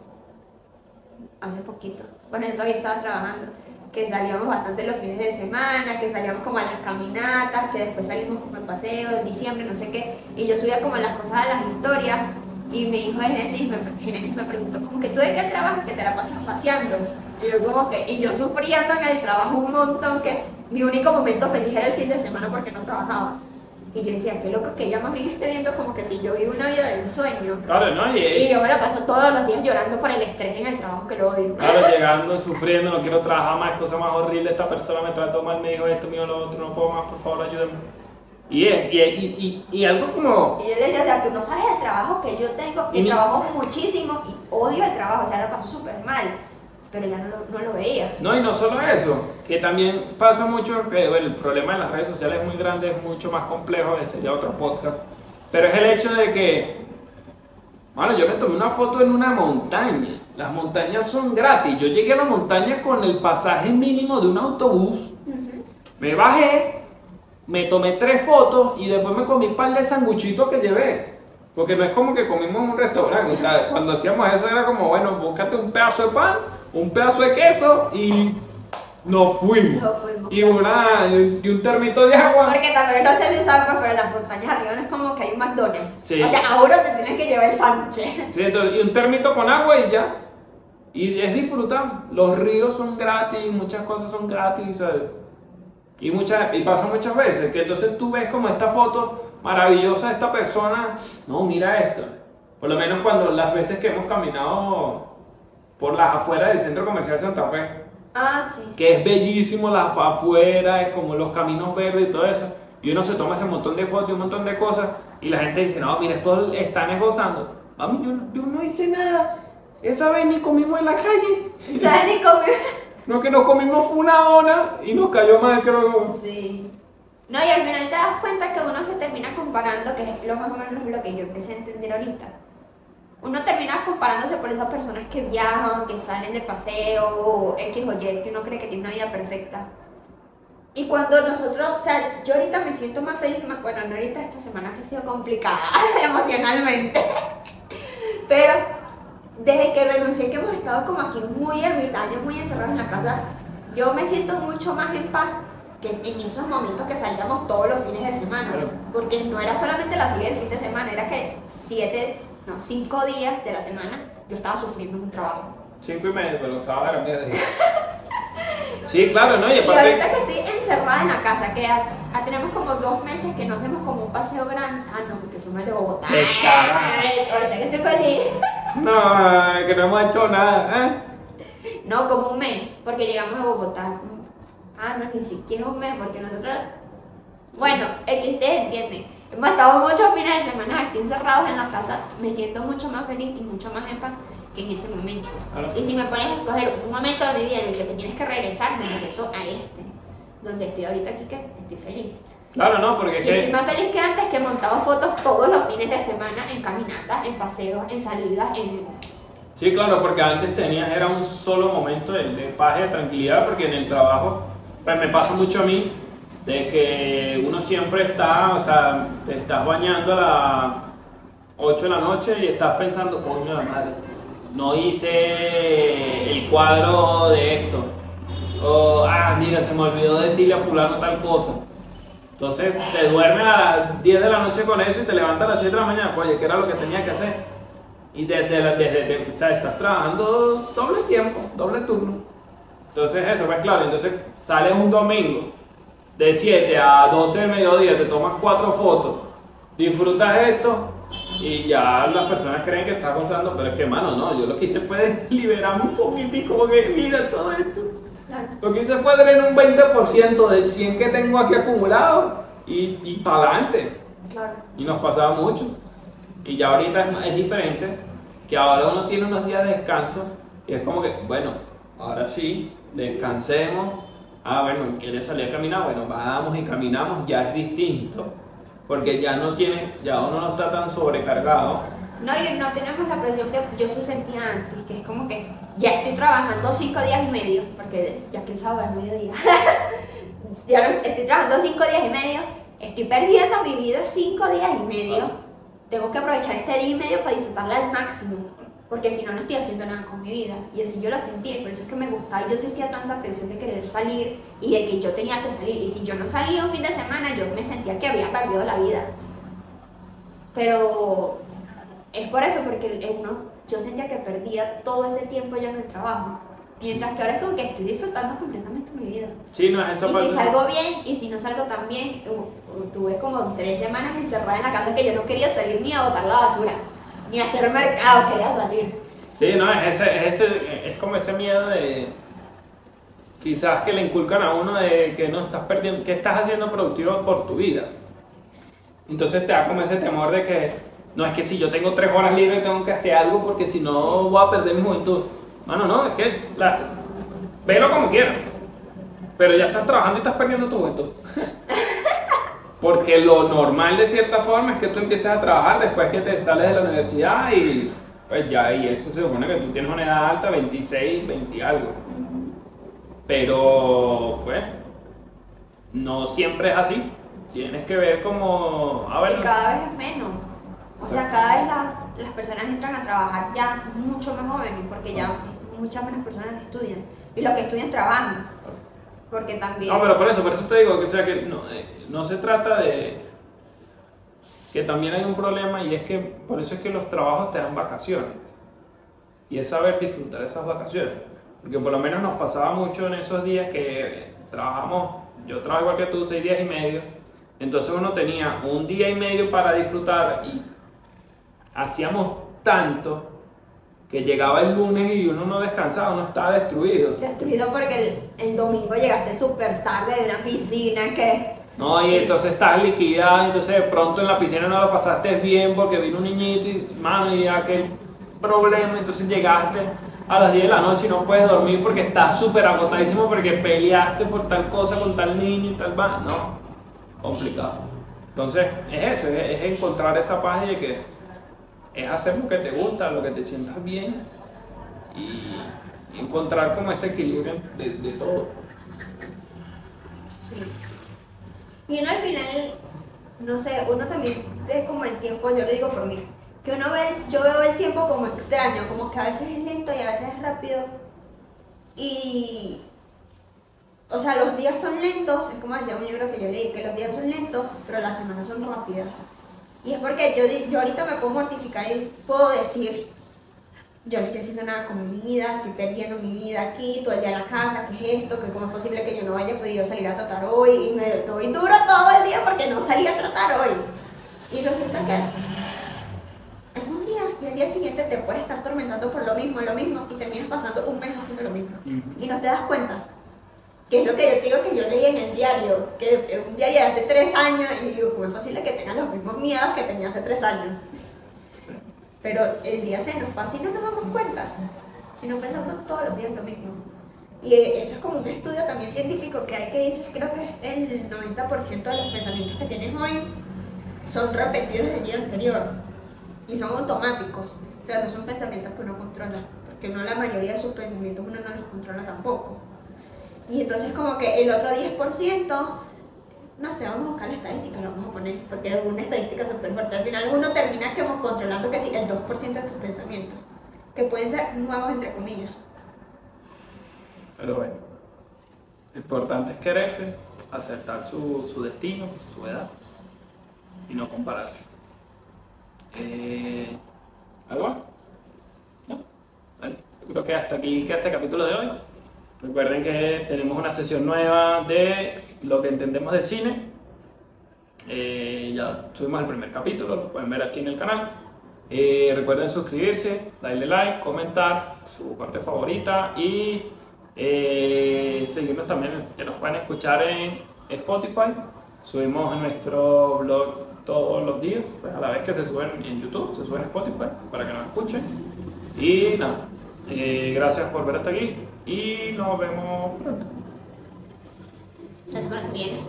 hace poquito, bueno, yo todavía estaba trabajando, que salíamos bastante los fines de semana, que salíamos como a las caminatas, que después salimos como en paseo en diciembre, no sé qué, y yo subía como las cosas a las historias, y mi hijo Genesis me, Genesis me preguntó, como que tú de qué trabajas que te la pasas paseando, y yo como que, y yo sufriendo en el trabajo un montón, que mi único momento feliz era el fin de semana porque no trabajaba. Y yo decía, qué loco que ella más bien esté viendo como que si yo vivo una vida de ensueño. Claro, ¿no? Y, Y yo me la paso todos los días llorando por el estrés en el trabajo que lo odio. claro, llegando, sufriendo, no quiero trabajar más, cosa más horrible, esta persona me trató mal, me dijo esto, mío, lo otro, no puedo más, por favor, ayúdame. Y, es, y, y, y, y algo como... Y yo le decía, o sea, tú no sabes el trabajo que yo tengo, que trabajo muchísimo y odio el trabajo, o sea, lo paso súper mal. Pero ya no lo, no lo veía. No, y no solo eso, que también pasa mucho que bueno, el problema de las redes sociales es muy grande, es mucho más complejo, ese sería otro podcast. Pero es el hecho de que, bueno, yo me tomé una foto en una montaña. Las montañas son gratis. Yo llegué a la montaña con el pasaje mínimo de un autobús. Me bajé, me tomé tres fotos y después me comí un par de sanguchitos que llevé. Porque no es como que comimos en un restaurante. O sea, cuando hacíamos eso era como, bueno, búscate un pedazo de pan, un pedazo de queso y nos fuimos. Nos fuimos. Y, una, y un termito de agua. Porque también no sé si sabes, pero en las montañas arriba no es como que hay un McDonald's. Sí. O sea, ahora te tienes que llevar el sándwich. Sí, entonces, y un termito con agua y ya. Y es disfrutar. Los ríos son gratis, muchas cosas son gratis, ¿sabes? Y, muchas, y pasa muchas veces que entonces tú ves como esta foto maravillosa de esta persona. No, mira esto. Por lo menos cuando las veces que hemos caminado por las afueras del centro comercial Santa Fe, Ah, sí. que es bellísimo las afueras, es como los caminos verdes y todo eso. Y uno se toma ese montón de fotos y un montón de cosas. Y la gente dice, no, mira, estos están gozando. Mami, yo, yo no hice nada. Esa vez ni comimos en la calle. ¿Sabes ni comer? No, que nos comimos fue una dona y nos cayó mal, creo. Sí. No, y al final te das cuenta que uno se termina comparando, que es lo más o menos lo que yo empecé a entender ahorita. Uno termina comparándose por esas personas que viajan, que salen de paseo, o X o Y, que uno cree que tiene una vida perfecta. Y cuando nosotros, o sea, yo ahorita me siento más feliz, más, bueno, no ahorita esta semana que ha sido complicada emocionalmente, pero desde que renuncié, que hemos estado como aquí muy ermitaños, muy encerrados en la casa, yo me siento mucho más en paz que en esos momentos que salíamos todos los fines de semana. Porque no era solamente la salida del fin de semana, era que siete, no, cinco días de la semana yo estaba sufriendo un trabajo. Cinco y medio, pero los sábados eran mediodía. Sí, claro, ¿no? Y Y aparte, ahorita que estoy encerrada en la casa, que ha- tenemos como dos meses que no hacemos como un paseo grande. Ah, no, porque fuimos de Bogotá. Ahora sí que estoy feliz. no, que no hemos hecho nada, ¿eh? No, como un mes, porque llegamos a Bogotá. Ah, no, ni siquiera un mes, porque nosotros. Bueno, es que ustedes entienden. Hemos estado muchos fines de semana aquí encerrados en la casa. Me siento mucho más feliz y mucho más en paz que en ese momento. Y si me pones a escoger un momento de mi vida en el que te tienes que regresar, me regreso a este, donde estoy ahorita aquí, que estoy feliz. Claro, no, porque es Y estoy que. más feliz que antes que montaba fotos todos los fines de semana en caminatas, en paseos, en salidas, en. Sí, claro, porque antes tenías, era un solo momento de, de paz y de tranquilidad, porque en el trabajo, pues me pasa mucho a mí, de que uno siempre está, o sea, te estás bañando a las 8 de la noche y estás pensando, coño la madre, no hice el cuadro de esto, o, ah, mira, se me olvidó decirle a fulano tal cosa. Entonces te duermes a las 10 de la noche con eso y te levantas a las 7 de la mañana, oye, ¿qué era lo que tenía que hacer? Y desde, desde o sea, estás trabajando doble tiempo, doble turno. Entonces eso, pues claro, entonces sales un domingo de 7 a 12 del mediodía, te tomas cuatro fotos, disfrutas esto y ya las personas creen que estás gozando, pero es que mano, no, yo lo que hice fue liberarme un poquitico, como que mira todo esto. Lo que hice fue drenar un 20% del 100 que tengo aquí acumulado y, y para adelante. Claro. Y nos pasaba mucho. Y ya ahorita es, es diferente, que ahora uno tiene unos días de descanso y es como que, bueno, ahora sí, descansemos. Ah, bueno, quieres salir a caminar, bueno, vamos y caminamos, ya es distinto. Porque ya no tiene, ya uno no está tan sobrecargado. No, y no tenemos la presión que yo se sentía antes, que es como que ya estoy trabajando cinco días y medio, porque ya que el sábado es mediodía. ya estoy trabajando cinco días y medio, estoy perdiendo mi vida cinco días y medio. Tengo que aprovechar este día y medio para disfrutarla al máximo, porque si no, no estoy haciendo nada con mi vida. Y así yo lo sentí, por eso es que me gustaba. Yo sentía tanta presión de querer salir y de que yo tenía que salir. Y si yo no salía un fin de semana, yo me sentía que había perdido la vida. Pero es por eso, porque uno, yo sentía que perdía todo ese tiempo ya en el trabajo. Mientras que ahora es como que estoy disfrutando completamente mi vida. Sí, no es esa Y parte. si salgo bien y si no salgo tan bien, uh, uh, tuve como tres semanas encerrada en la casa que yo no quería salir ni a botar la basura, ni hacer mercado, quería salir. Sí, no, es, ese, es, ese, es como ese miedo de. Quizás que le inculcan a uno de que no estás perdiendo, que estás haciendo productivo por tu vida. Entonces te da como ese temor de que no es que si yo tengo tres horas libres tengo que hacer algo porque si no voy a perder mi juventud. Mano, no, es que la, velo como quieras. Pero ya estás trabajando y estás perdiendo tu juventud. Porque lo normal de cierta forma es que tú empieces a trabajar después que te sales de la universidad y pues ya, y eso se supone que tú tienes una edad alta, 26, 20 y algo. Pero pues no siempre es así. Tienes que ver como, a ver, Y cada vez es menos. O sea, cada vez la- las personas entran a trabajar ya mucho más jóvenes, porque ya muchas menos personas estudian. Y los que estudian trabajan. No, pero por eso, por eso te digo que, o sea, que no, eh, no se trata de que también hay un problema y es que por eso es que los trabajos te dan vacaciones. y es saber disfrutar esas vacaciones. Porque por lo menos nos pasaba mucho en esos días que trabajamos, yo trabajo igual que tú, seis días y medio, entonces uno tenía un día y medio para disfrutar y hacíamos tanto que llegaba el lunes y uno no descansaba, uno estaba destruido. Destruido porque el, el domingo llegaste súper tarde de una piscina que... No, y Sí. entonces estás liquidado, entonces de pronto en la piscina no lo pasaste bien porque vino un niñito y, mano, y aquel problema, entonces llegaste a las 10 de la noche y no puedes dormir porque estás súper agotadísimo porque peleaste por tal cosa con tal niño y tal va, no, complicado. Entonces es eso, es, es encontrar esa paz y de que es hacer lo que te gusta, lo que te sientas bien y encontrar como ese equilibrio de, de todo. Sí. Y uno al final, no sé, uno también ve como el tiempo, yo lo digo por mí, que uno ve, yo veo el tiempo como extraño, como que a veces es lento y a veces es rápido. Y, o sea, los días son lentos, es como decía un libro que yo leí, que los días son lentos, pero las semanas son rápidas. Y es porque yo, yo ahorita me puedo mortificar y puedo decir, yo no estoy haciendo nada con mi vida, estoy perdiendo mi vida aquí, todo el día en la casa, ¿qué es esto? que ¿Cómo es posible que yo no haya podido salir a tratar hoy? Y me doy duro todo el día porque no salí a tratar hoy. Y resulta que es un día y al día siguiente te puedes estar tormentando por lo mismo, lo mismo, y terminas pasando un mes haciendo lo mismo. Y no te das cuenta. Que es lo que yo digo que yo leí en el diario, que es un diario de hace tres años, y digo, ¿cómo es posible que tengas los mismos miedos que tenía hace tres años? Pero el día se nos pasa y no nos damos cuenta, sino pensando todos los días lo mismo. Y eso es como un estudio también científico que hay que dice, creo que el 90% de los pensamientos que tienes hoy son repetidos del día anterior y son automáticos. O sea, no son pensamientos que uno controla, porque uno la mayoría de sus pensamientos uno no los controla tampoco. Y entonces como que el otro 10%, no sé, vamos a buscar la estadística, lo vamos a poner, porque es una estadística súper fuerte. Al final uno termina como controlando que sí, el 2% de tus pensamientos, que pueden ser nuevos entre comillas. Pero bueno, lo importante es quererse, aceptar su, su destino, su edad y no compararse. Eh, ¿Algo? ¿No? Vale. Creo que hasta aquí queda este capítulo de hoy. Recuerden que tenemos una sesión nueva de lo que entendemos del cine. Eh, ya subimos el primer capítulo, lo pueden ver aquí en el canal. Eh, recuerden suscribirse, darle like, comentar su parte favorita y eh, seguirnos también, que nos pueden escuchar en Spotify. Subimos en nuestro blog todos los días, pues a la vez que se suben en YouTube, se suben en Spotify para que nos escuchen. Y nada, eh, gracias por ver hasta aquí y nos vemos pronto. La semana que viene.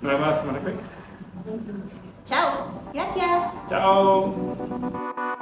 Nueva semana que viene. Chao. Gracias. Chao.